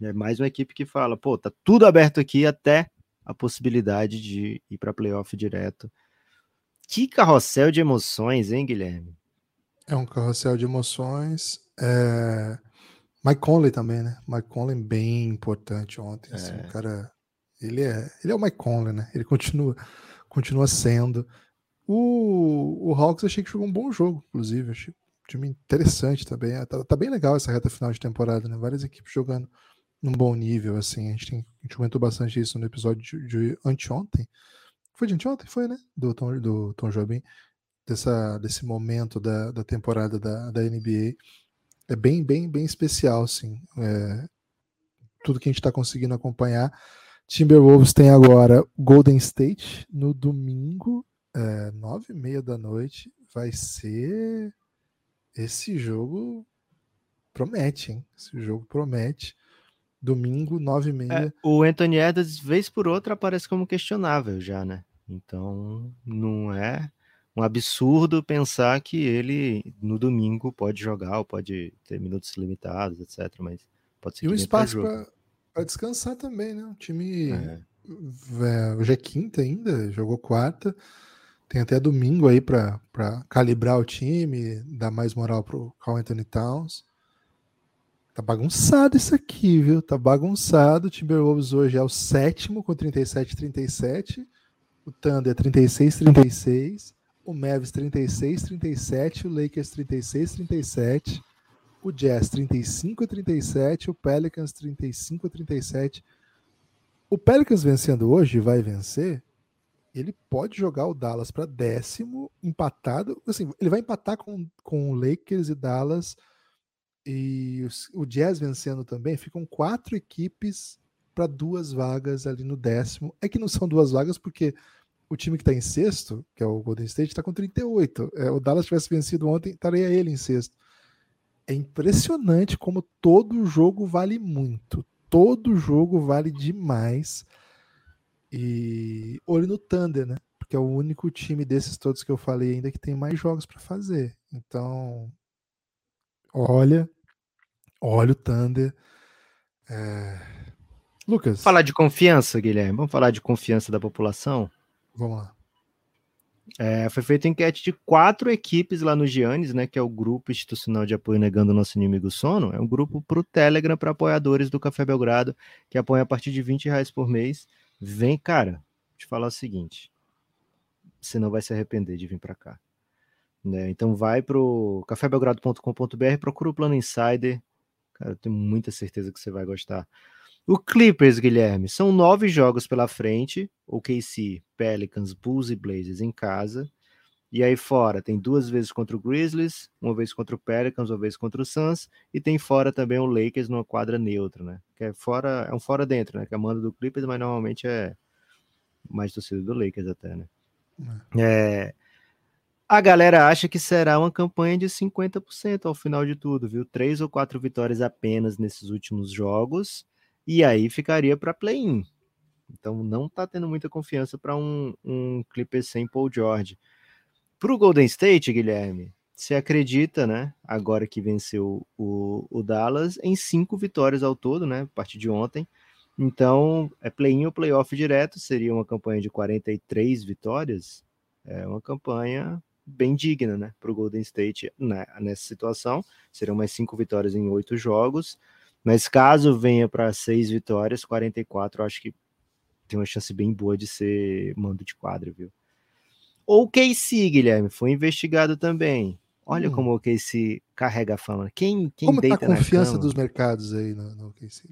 S3: É mais uma equipe que fala, pô, tá tudo aberto aqui até a possibilidade de ir para playoff direto. Que carrossel de emoções, hein, Guilherme?
S2: É um carrossel de emoções. É... Mike Conley também, né? Mike Conley bem importante ontem. Assim, é. o cara ele é, ele é o Mike Conley, né? Ele continua, continua sendo. O, o Hawks achei que jogou um bom jogo, inclusive. Achei um time interessante também. Tá, tá, bem legal essa reta final de temporada, né? Várias equipes jogando num bom nível, assim. A gente, tem, a gente comentou bastante isso no episódio de, de anteontem. Foi de anteontem? Foi, né? Do Tom, do Tom Jobim. Dessa, desse momento da, da temporada da, da NBA. É bem, bem, bem especial, assim. É, tudo que a gente está conseguindo acompanhar. Timberwolves tem agora Golden State no domingo, é, nove e meia da noite. Vai ser esse jogo promete, hein? Esse jogo promete. Domingo, nove e meia. É,
S3: o Anthony Edwards, vez por outra, aparece como questionável já, né? Então, não é um absurdo pensar que ele no domingo pode jogar ou pode ter minutos limitados, etc. Mas pode ser
S2: e um espaço para descansar também, né? O time é. É, hoje é quinta ainda, jogou quarta. Tem até domingo aí para calibrar o time, dar mais moral pro Carl Anthony Towns. Tá bagunçado isso aqui, viu? Tá bagunçado. O Timberwolves hoje é o sétimo com 37-37. O Thunder 36-36 o Mavs 36, 37, o Lakers 36, 37, o Jazz 35 37, o Pelicans 35 37. O Pelicans vencendo hoje, vai vencer, ele pode jogar o Dallas para décimo, empatado. Assim, ele vai empatar com, com o Lakers e Dallas e o, o Jazz vencendo também. Ficam quatro equipes para duas vagas ali no décimo. É que não são duas vagas porque o time que está em sexto, que é o Golden State, está com 38. É, o Dallas tivesse vencido ontem, estaria ele em sexto. É impressionante como todo jogo vale muito. Todo jogo vale demais. E olho no Thunder, né? Porque é o único time desses todos que eu falei ainda que tem mais jogos para fazer. Então, olha, olha o Thunder. É... Lucas.
S3: Falar de confiança, Guilherme. Vamos falar de confiança da população?
S2: Vamos lá.
S3: É, foi feita enquete de quatro equipes lá no Giannis, né, que é o grupo institucional de apoio negando o nosso inimigo sono. É um grupo para o Telegram para apoiadores do Café Belgrado, que apoia a partir de 20 reais por mês. Vem, cara, vou te falar o seguinte: você não vai se arrepender de vir para cá. Né? Então vai para o cafébelgrado.com.br, procura o plano Insider. Cara, eu tenho muita certeza que você vai gostar. O Clippers, Guilherme, são nove jogos pela frente. O KC, Pelicans, Bulls e Blazers em casa. E aí fora tem duas vezes contra o Grizzlies, uma vez contra o Pelicans, uma vez contra o Suns, e tem fora também o Lakers numa quadra neutra, né? Que é fora, é um fora dentro, né? Que é a manda do Clippers, mas normalmente é mais torcida do Lakers até, né? É. é. A galera acha que será uma campanha de 50% ao final de tudo, viu? Três ou quatro vitórias apenas nesses últimos jogos e aí ficaria para play-in. Então não está tendo muita confiança para um, um sem Paul George. Para o Golden State, Guilherme, você acredita, né? Agora que venceu o, o Dallas em cinco vitórias ao todo, né? A partir de ontem. Então, é play-in ou playoff direto, seria uma campanha de 43 vitórias. É uma campanha bem digna, né? Para o Golden State né, nessa situação. Seriam mais cinco vitórias em oito jogos. Mas caso venha para seis vitórias, 44, eu acho que tem uma chance bem boa de ser mando de quadro, viu? O KC, Guilherme, foi investigado também. Olha hum. como o KC carrega a fama. Quem, quem
S2: como
S3: deita
S2: tá a confiança dos mercados aí no, no KC?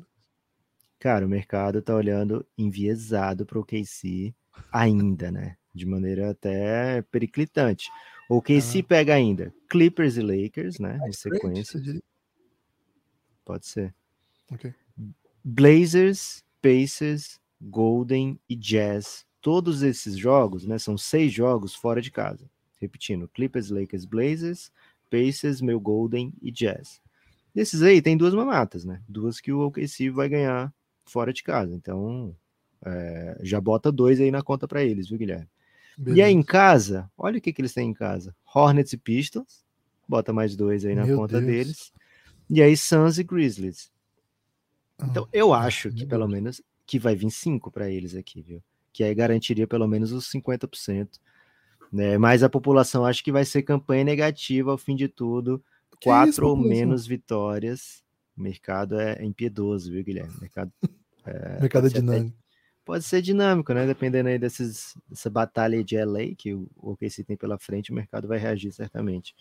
S3: Cara, o mercado tá olhando enviesado para o KC ainda, né? De maneira até periclitante. O KC ah. pega ainda Clippers e Lakers, né? em sequência. Pode ser.
S2: Okay.
S3: Blazers, Pacers, Golden e Jazz. Todos esses jogos, né? São seis jogos fora de casa. Repetindo: Clippers, Lakers, Blazers, Pacers, meu Golden e Jazz. Desses aí tem duas mamatas, né? Duas que o OKC vai ganhar fora de casa. Então, é, já bota dois aí na conta para eles, viu, Guilherme? Beleza. E aí em casa, olha o que, que eles têm em casa: Hornets e Pistons. Bota mais dois aí na meu conta Deus. deles. E aí Suns e Grizzlies. Então, eu acho que pelo menos que vai vir 5 para eles aqui, viu? Que aí garantiria pelo menos os 50%. Né? Mas a população acha que vai ser campanha negativa ao fim de tudo. Que quatro isso, ou menos vitórias. O mercado é impiedoso, viu, Guilherme? O mercado,
S2: é, mercado é dinâmico. Até,
S3: pode ser dinâmico, né? Dependendo aí desses, dessa batalha de LA que o OKC tem pela frente, o mercado vai reagir certamente.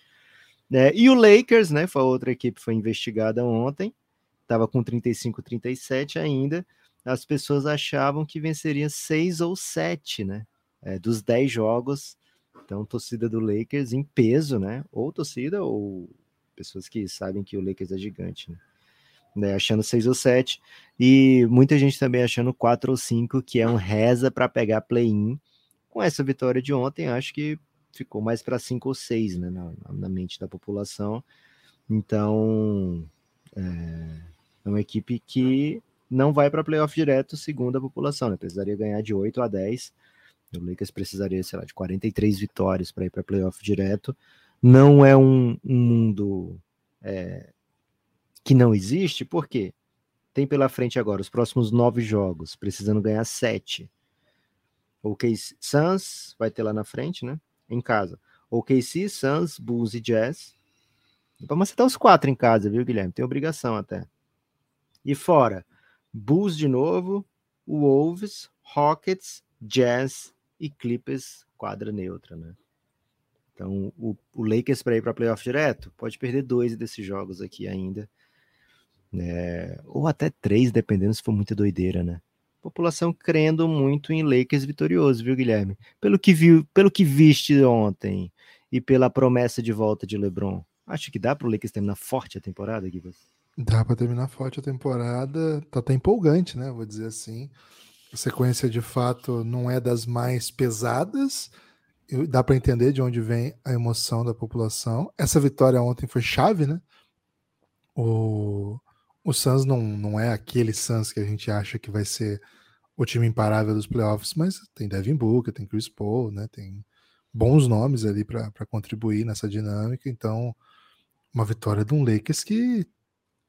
S3: É, e o Lakers, né? Foi outra equipe que foi investigada ontem estava com 35, 37 ainda, as pessoas achavam que venceria seis ou sete, né? É, dos 10 jogos. Então, torcida do Lakers em peso, né? Ou torcida, ou pessoas que sabem que o Lakers é gigante, né? né, achando 6 ou 7, e muita gente também achando 4 ou 5, que é um reza para pegar play-in. Com essa vitória de ontem, acho que ficou mais para 5 ou 6 né, na, na, mente da população. Então, é, é uma equipe que não vai para playoff direto, segundo a população, né? Precisaria ganhar de 8 a 10. O Lakers precisaria, sei lá, de 43 vitórias para ir para playoff direto. Não é um, um mundo é, que não existe, porque tem pela frente agora os próximos nove jogos, precisando ganhar sete. O KC Suns vai ter lá na frente, né? Em casa. O KC, Suns, Bulls e Jazz. Vamos acertar os quatro em casa, viu, Guilherme? Tem obrigação até. E fora, Bulls de novo, Wolves, Rockets, Jazz e Clippers, quadra neutra, né? Então, o, o Lakers para ir para playoff direto pode perder dois desses jogos aqui ainda. Né? Ou até três, dependendo se for muita doideira, né? População crendo muito em Lakers vitorioso, viu, Guilherme? Pelo que viu, pelo que viste ontem e pela promessa de volta de LeBron, acho que dá para o Lakers terminar forte a temporada, Guilherme?
S2: Dá para terminar forte a temporada, tá até empolgante, né? Vou dizer assim. A sequência de fato não é das mais pesadas. Dá para entender de onde vem a emoção da população. Essa vitória ontem foi chave, né? O, o Suns não, não é aquele Suns que a gente acha que vai ser o time imparável dos playoffs, mas tem Devin Booker, tem Chris Paul, né? Tem bons nomes ali para contribuir nessa dinâmica. Então, uma vitória de um Lakers que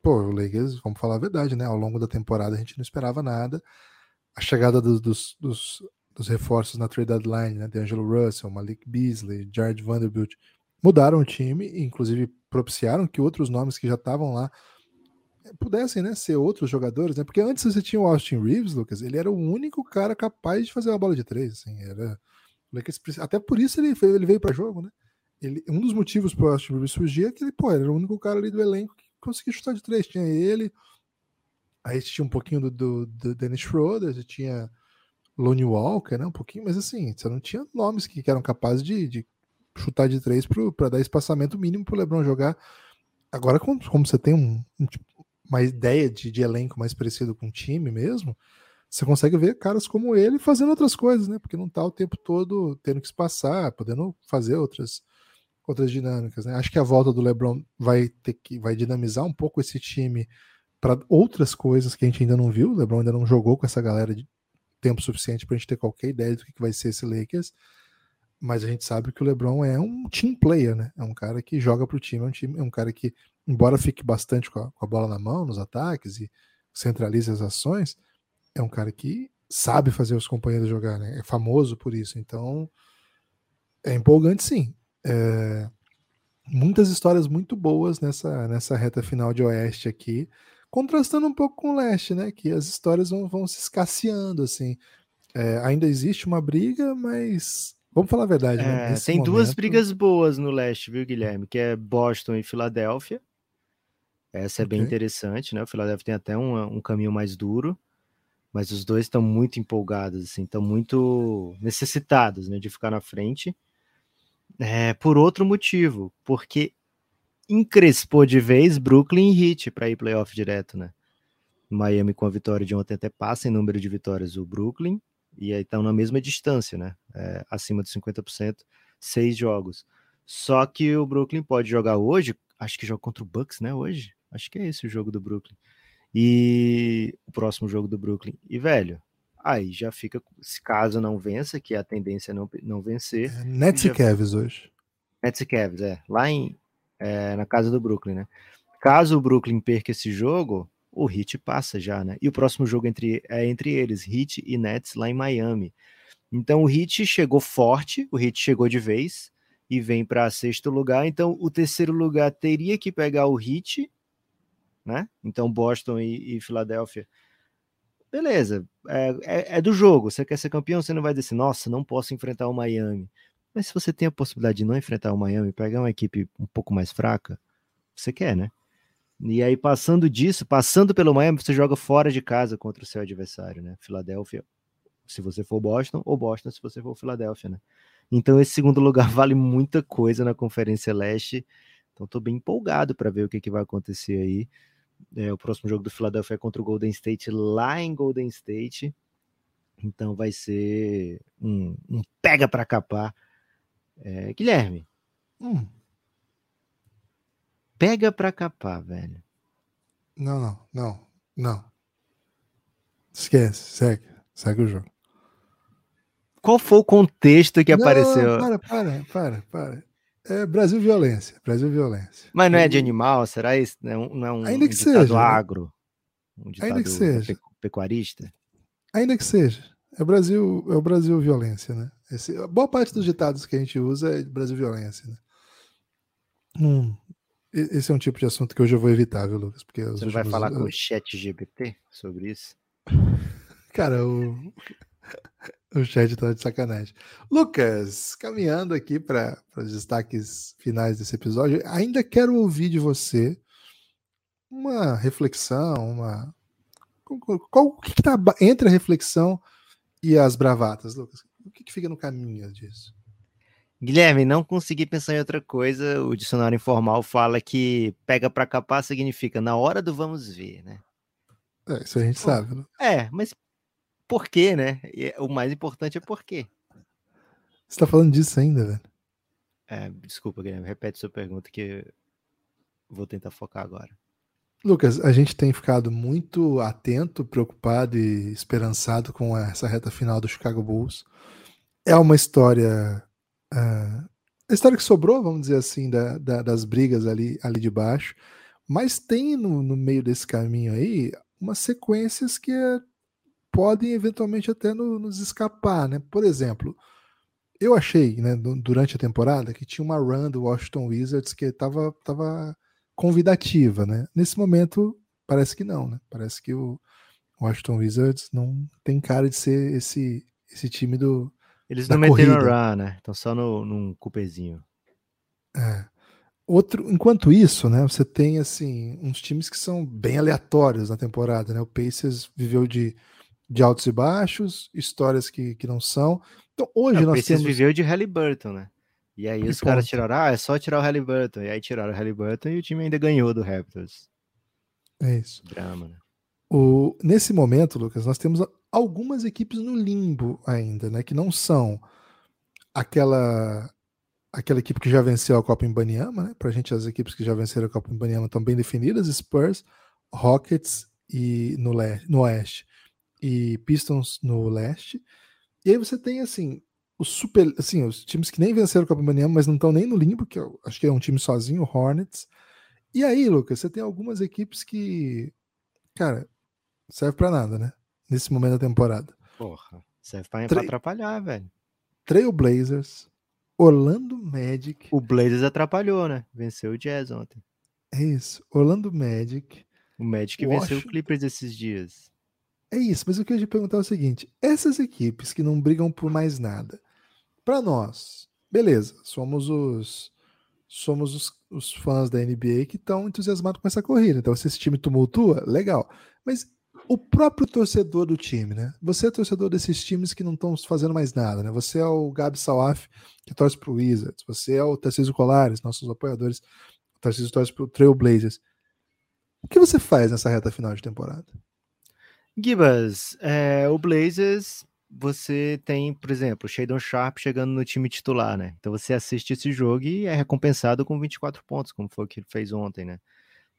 S2: pô, o Lakers, vamos falar a verdade, né? Ao longo da temporada a gente não esperava nada. A chegada do, dos, dos, dos, reforços na trade deadline, né? D'Angelo Russell, Malik Beasley, Jared Vanderbilt, mudaram o time, inclusive propiciaram que outros nomes que já estavam lá eh, pudessem né, ser outros jogadores, né? Porque antes você tinha o Austin Reeves, Lucas, ele era o único cara capaz de fazer uma bola de três, assim, era até por isso ele, ele veio para jogo, né? Ele, um dos motivos para o Austin Reeves surgir é que ele, pô, era o único cara ali do elenco que conseguia chutar de três. Tinha ele, aí tinha um pouquinho do, do, do Dennis Schroeder, tinha Lonnie Walker, né? Um pouquinho, mas assim, você não tinha nomes que, que eram capazes de, de chutar de três para dar espaçamento mínimo para o Lebron jogar. Agora, como, como você tem um, um, tipo, uma ideia de, de elenco mais parecido com o time mesmo, você consegue ver caras como ele fazendo outras coisas, né? Porque não tá o tempo todo tendo que se passar, podendo fazer outras outras dinâmicas. Né? Acho que a volta do LeBron vai ter que vai dinamizar um pouco esse time para outras coisas que a gente ainda não viu. O LeBron ainda não jogou com essa galera de tempo suficiente para a gente ter qualquer ideia do que, vai ser esse Lakers. Mas a gente sabe que o LeBron é um team player, né? É um cara que joga para o time, é um time, é um cara que, embora fique bastante com a, com a bola na mão nos ataques e centralize as ações, é um cara que sabe fazer os companheiros jogar, né? É famoso por isso. Então, é empolgante sim é, muitas histórias muito boas nessa, nessa reta final de Oeste aqui, contrastando um pouco com o Leste, né? Que as histórias vão, vão se escasseando, assim. É, ainda existe uma briga, mas vamos falar a verdade.
S3: Né? É, tem momento... duas brigas boas no Leste, viu, Guilherme? Que é Boston e Filadélfia. Essa é okay. bem interessante, né? O Philadelphia tem até um, um caminho mais duro, mas os dois estão muito empolgados, assim, estão muito necessitados, né, de ficar na frente. É, por outro motivo, porque encrespou de vez Brooklyn e Heat para ir playoff direto, né? Miami com a vitória de ontem até passa em número de vitórias o Brooklyn, e aí estão na mesma distância, né? É, acima de 50%, seis jogos. Só que o Brooklyn pode jogar hoje, acho que joga contra o Bucks, né? Hoje, acho que é esse o jogo do Brooklyn. E o próximo jogo do Brooklyn. E velho, aí já fica, se caso não vença, que a tendência é não, não vencer. É,
S2: Nets e Cavs hoje.
S3: Nets e Cavs, é. Lá em, é, na casa do Brooklyn, né? Caso o Brooklyn perca esse jogo, o Heat passa já, né? E o próximo jogo entre, é entre eles, Heat e Nets, lá em Miami. Então o Heat chegou forte, o Heat chegou de vez e vem para sexto lugar. Então o terceiro lugar teria que pegar o Heat, né? Então Boston e, e Filadélfia beleza, é, é, é, do jogo. Você quer ser campeão, você não vai dizer assim, nossa, não posso enfrentar o Miami. Mas se você tem a possibilidade de não enfrentar o Miami, pegar uma equipe um pouco mais fraca, você quer, né? E aí, passando disso, passando pelo Miami, você joga fora de casa contra o seu adversário, né? Filadélfia, se você for Boston, ou Boston, se você for Filadélfia, né? Então, esse segundo lugar vale muita coisa na Conferência Leste. Então, estou bem empolgado para ver o que, que vai acontecer aí. É, o próximo jogo do Philadelphia é contra o Golden State lá em Golden State. Então vai ser um, um pega para capar. É, Guilherme.
S2: Hum.
S3: Pega para capar, velho.
S2: Não, não, não, não. Esquece, segue, segue o jogo.
S3: Qual foi o contexto que
S2: não,
S3: apareceu?
S2: Para, para, para, para. É Brasil violência, Brasil violência.
S3: Mas não é de animal, será isso? Não é um, não é um,
S2: Ainda que
S3: um ditado
S2: seja, né?
S3: agro? Um ditado
S2: Ainda que seja.
S3: pecu- pecuarista?
S2: Ainda que seja. É o Brasil, é o Brasil violência, né? Esse, boa parte dos ditados que a gente usa é Brasil violência, né? Hum, esse é um tipo de assunto que hoje eu vou evitar, viu, Lucas? Porque
S3: Você vai falar com o chat GPT sobre isso?
S2: Cara, o, o chat tá de sacanagem. Lucas, caminhando aqui para os destaques finais desse episódio, ainda quero ouvir de você uma reflexão, uma. Qual, o que, está entre a reflexão e as bravatas, Lucas? O que, que fica no caminho disso?
S3: Guilherme, não consegui pensar em outra coisa. O dicionário informal fala que pega para capar significa na hora do vamos ver, né?
S2: É, isso a gente sabe. né?
S3: É, mas por quê, né? E o mais importante é por quê.
S2: Você tá falando disso ainda, velho?
S3: É, desculpa, Guilherme, repete sua pergunta que vou tentar focar agora.
S2: Lucas, a gente tem ficado muito atento, preocupado e esperançado com essa reta final do Chicago Bulls. É uma história. ah, a história que sobrou, vamos dizer assim, da- da- das brigas ali, ali de baixo. Mas tem no, no meio desse caminho aí umas sequências que eh, podem eventualmente até no- nos escapar, né? Por exemplo, eu achei, né, du- durante a temporada, que tinha uma run do Washington Wizards que estava tava convidativa, né? Nesse momento, parece que não, né? Parece que o Washington Wizards não tem cara de ser esse, esse time do.
S3: Eles não meteram
S2: corrida.
S3: run, né? Estão só no, num cupezinho.
S2: é. Outro, enquanto isso, né, você tem assim uns times que são bem aleatórios na temporada, né? O Pacers viveu de, de altos e baixos, histórias que, que não são. Então hoje
S3: o
S2: nós temos
S3: viveu de Halliburton, né? E aí
S2: E
S3: os caras tiraram, ah, é só tirar o Halliburton. E aí tiraram o Halliburton e o time ainda ganhou do Raptors.
S2: é isso.
S3: Drama, né?
S2: O, nesse momento, Lucas, nós temos algumas equipes no limbo ainda, né? Que não são aquela aquela equipe que já venceu a Copa Ibanema, né? Pra gente, as equipes que já venceram e Pistons no Leste. E aí você tem assim os super, assim, os times que nem venceram a Copa mas não estão nem no limbo, que eu acho que é um time sozinho, o Hornets. E aí, Lucas, você tem algumas equipes que, cara, serve pra nada, né? Nesse momento da temporada.
S3: Porra. Serve pra,
S2: Tre-
S3: pra atrapalhar, velho.
S2: Trail Blazers, Orlando Magic,
S3: O Blazers atrapalhou, né? Venceu o Jazz ontem.
S2: é isso, Orlando Magic.
S3: O Magic venceu
S2: Washington-
S3: o Clippers esses dias.
S2: É isso, mas eu queria te perguntar é o seguinte: essas equipes que não brigam por mais nada, pra nós, beleza, somos os somos os, os fãs da NBA que estão entusiasmados com essa corrida. Então, se esse time tumultua, legal. Mas o próprio torcedor do time, né? Você é torcedor desses times que não estão fazendo mais nada, né? Você é o Gabi Salaf, que torce pro Wizards. Você é o Tarcísio Colares, nossos apoiadores. O Tarcísio torce pro Trail Blazers. O que você faz nessa reta final de temporada?
S3: Gibas, é, o Blazers, você tem, por exemplo, o Shadon Sharp chegando no time titular, né? Então você assiste esse jogo e é recompensado com 24 pontos, como foi o que ele fez ontem, né?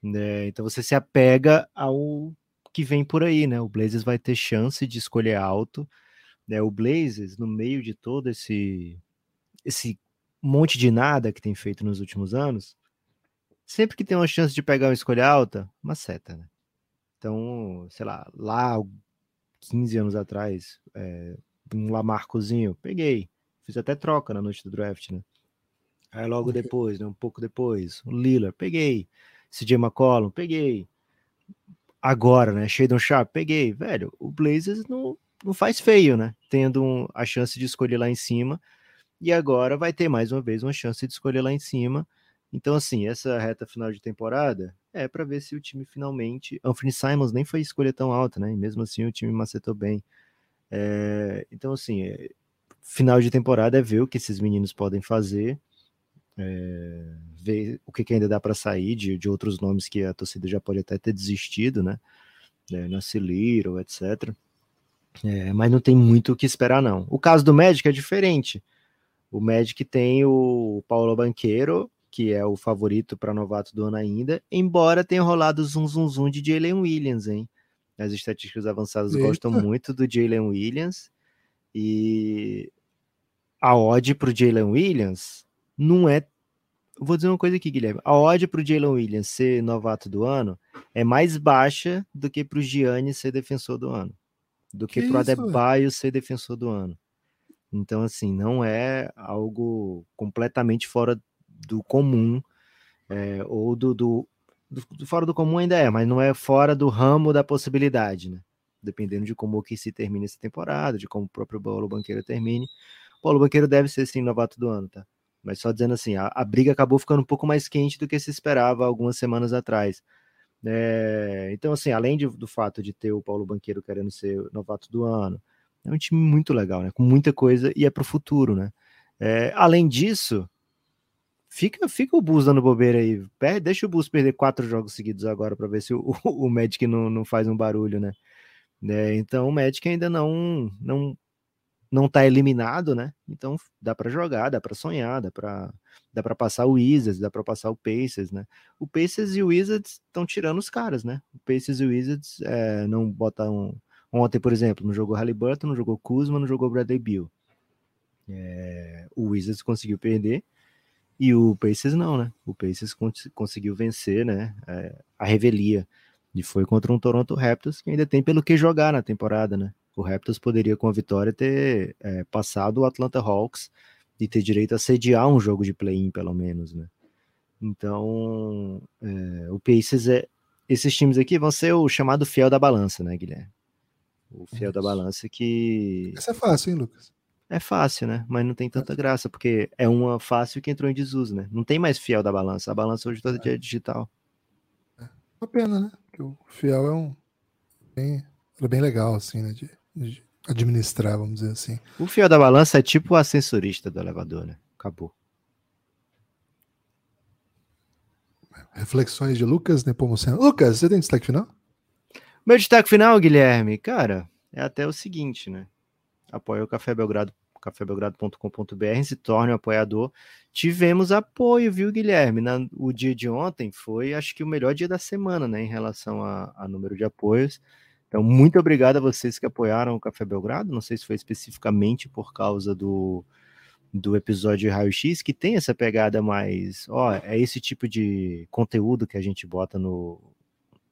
S3: Né, Então você se apega ao que vem por aí, né? O Blazers vai ter chance de escolher alto, né? O Blazers, no meio de todo esse esse monte de nada que tem feito nos últimos anos, sempre que tem uma chance de pegar uma escolha alta, uma seta, né? Então, sei lá, lá 15 anos atrás, é, um Lamarcozinho, peguei, fiz até troca na noite do draft, né? Aí logo depois, né, um pouco depois, o Lillard, peguei, CJ McCollum, peguei, agora, né, Shadon Sharp, peguei, velho, o Blazers não, não faz feio, né, tendo um- a chance de escolher lá em cima, e agora vai ter mais uma vez uma chance de escolher lá em cima, então assim, essa reta final de temporada é para ver se o time finalmente, Anthony Simons nem foi escolha tão alta, né, e mesmo assim o time macetou bem, É, então assim, é, final de temporada é ver o que esses meninos podem fazer, é, ver o que, que ainda dá para sair de, de outros nomes que a torcida já pode até ter desistido, né? É, Nasciliro, etc. Mas não tem muito o que esperar, não. O caso do Magic é diferente. O Magic tem o Paulo Banqueiro, que é o favorito para novato do ano ainda, embora tenha rolado zum zum zum de Jalen Williams, hein? As estatísticas avançadas Eita. gostam muito do Jalen Williams e a odd para o Jalen Williams não é. Vou dizer uma coisa aqui, Guilherme. A odd para o Jalen Williams ser novato do ano é mais baixa do que para o Gianni ser defensor do ano, do que, que para o Adebayo ser defensor do ano. Então, assim, não é algo completamente fora do comum, é, ou do, do, do, fora do comum ainda é, mas não é fora do ramo da possibilidade, né? Dependendo de como que se termine essa temporada, de como o próprio Paulo Banqueiro termine. Paulo Banqueiro deve ser sim novato do ano, tá? Mas só dizendo assim, a, a briga acabou ficando um pouco mais quente do que se esperava algumas semanas atrás. É, então, assim, além de, do fato de ter o Paulo Banqueiro querendo ser novato do ano, é um time muito legal, né? Com muita coisa e é para o futuro, né? É, além disso, fica, fica o Bulls dando bobeira aí. Deixa o Bulls perder quatro jogos seguidos agora para ver se o, o Magic não, não faz um barulho, né? É, então o Magic ainda não não não tá eliminado, né? Então dá para jogar, dá para sonhar, dá para dá para passar o Wizards, dá para passar o Pacers, né? O Pacers e o Wizards estão tirando os caras, né? O Pacers e o Wizards é, não botam Ontem, por exemplo, não jogou Halliburton, não jogou Kuzma, não jogou Bradley Bill. É, o Wizards conseguiu perder e o Pacers não, né? O Pacers cons conseguiu vencer, né? É, a revelia e foi contra um Toronto Raptors que ainda tem pelo que jogar na temporada, né? O Raptors poderia com a vitória ter é, passado o Atlanta Hawks e ter direito a sediar um jogo de play-in pelo menos, né? Então, é, o Pacers é esses times aqui vão ser o chamado fiel da balança, né, Guilherme? o fiel Isso. da balança que.
S2: Essa é fácil, hein, Lucas?
S3: É fácil, né? Mas não tem tanta graça, porque é uma fácil que entrou em desuso, né? Não tem mais fiel da balança. A balança hoje toda é. é digital.
S2: É uma pena, né? Porque o fiel é um. Bem, é bem legal, assim, né? De, de administrar, vamos dizer assim.
S3: O fiel da balança é tipo o ascensorista do elevador, né? Acabou.
S2: Reflexões de Lucas Nepomuceno. Lucas, você tem destaque final?
S3: Meu destaque final, Guilherme, cara, é até o seguinte, né? Apoia o Café Belgrado, cafébelgrado.com.br, se torne um apoiador. Tivemos apoio, viu, Guilherme? Na, o dia de ontem foi, acho que, o melhor dia da semana, né, em relação a, a número de apoios. Então, muito obrigado a vocês que apoiaram o Café Belgrado. Não sei se foi especificamente por causa do, do episódio Raio X, que tem essa pegada mais. Ó, é esse tipo de conteúdo que a gente bota no,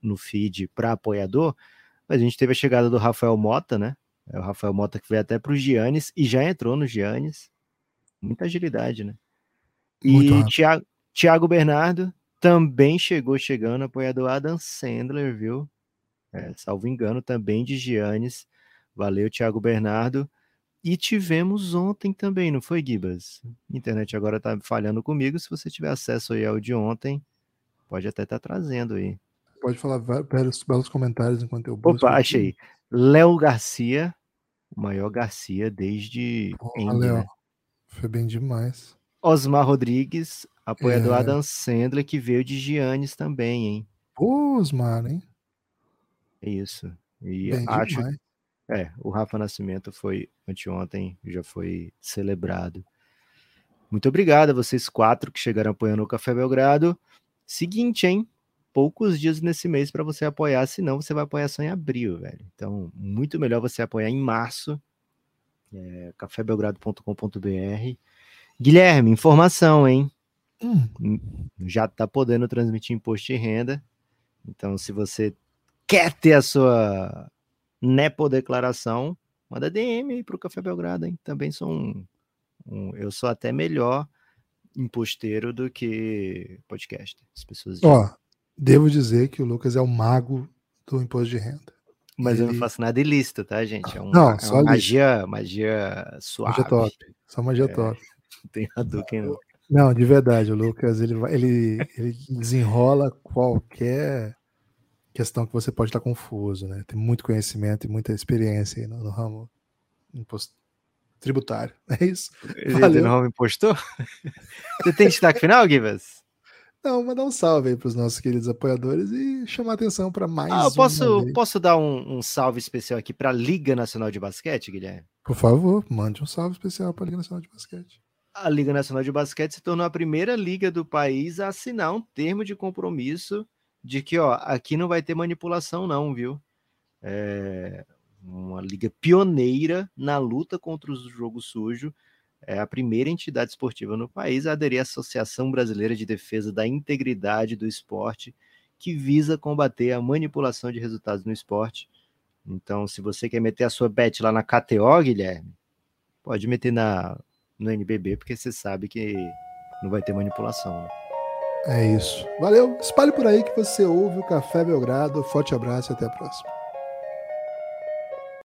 S3: no feed para apoiador, mas a gente teve a chegada do Rafael Mota, né? É o Rafael Mota que veio até para o Giannis e já entrou no Giannis. Muita agilidade, né? E Thiago, Thiago Bernardo também chegou chegando, apoiador Adam Sandler, viu? É, salvo engano, também de Giannis. Valeu, Thiago Bernardo. E tivemos ontem também, não foi, Gibas? Internet agora tá falhando comigo. Se você tiver acesso aí ao de ontem, pode até estar tá trazendo aí.
S2: Pode falar vários belos comentários enquanto eu busco.
S3: Opa, achei. Léo Garcia, maior Garcia desde.
S2: Porra. Né? Foi bem demais.
S3: Osmar Rodrigues, apoiador é. Adam Sandler, que veio de Giannis também, hein?
S2: Pô, Osmar, hein?
S3: Isso. E bem acho. Demais. É, o Rafa Nascimento foi anteontem, já foi celebrado. Muito obrigado a vocês quatro que chegaram apoiando o Café Belgrado. Seguinte, hein? Poucos dias nesse mês para você apoiar, senão você vai apoiar só em abril, velho. Então, muito melhor você apoiar em março. É, cafébelgrado.com.br. Guilherme, informação, hein? Hum. Já tá podendo transmitir imposto de renda. Então, se você quer ter a sua Nepo declaração, manda DM aí pro Café Belgrado, hein? Também sou um, um eu sou até melhor imposteiro do que podcast. As pessoas
S2: Ó, Devo dizer que o Lucas é o mago do imposto de renda.
S3: Mas Ele... eu não faço nada ilícito, tá, gente? É, um, não, é uma magia, magia suave.
S2: Magia top. Só magia é, top.
S3: Não tem Hadouken, não.
S2: Não, de verdade, o Lucas, ele, ele, ele desenrola qualquer questão que você pode estar confuso, né? Tem muito conhecimento e muita experiência no, no ramo imposto, tributário. É isso.
S3: Ele Valeu. não me postou? Você tem destaque final, Givas?
S2: Não, mandar um salve aí para os nossos queridos apoiadores e chamar atenção para mais.
S3: Ah, eu posso, posso dar um, um, salve especial aqui para a Liga Nacional de Basquete, Guilherme?
S2: Por favor, mande um salve especial para a Liga Nacional de Basquete.
S3: A Liga Nacional de Basquete se tornou a primeira liga do país a assinar um termo de compromisso de que, ó, aqui não vai ter manipulação, não, viu? É uma liga pioneira na luta contra o jogo sujo é a primeira entidade esportiva no país a aderir à Associação Brasileira de Defesa da Integridade do Esporte, que visa combater a manipulação de resultados no esporte. Então, se você quer meter a sua bet lá na KTO, Guilherme, pode meter na, no NBB, porque você sabe que não vai ter manipulação. Né?
S2: É isso. Valeu. Espalhe por aí que você ouve o Café Belgrado. Forte abraço e até a próxima.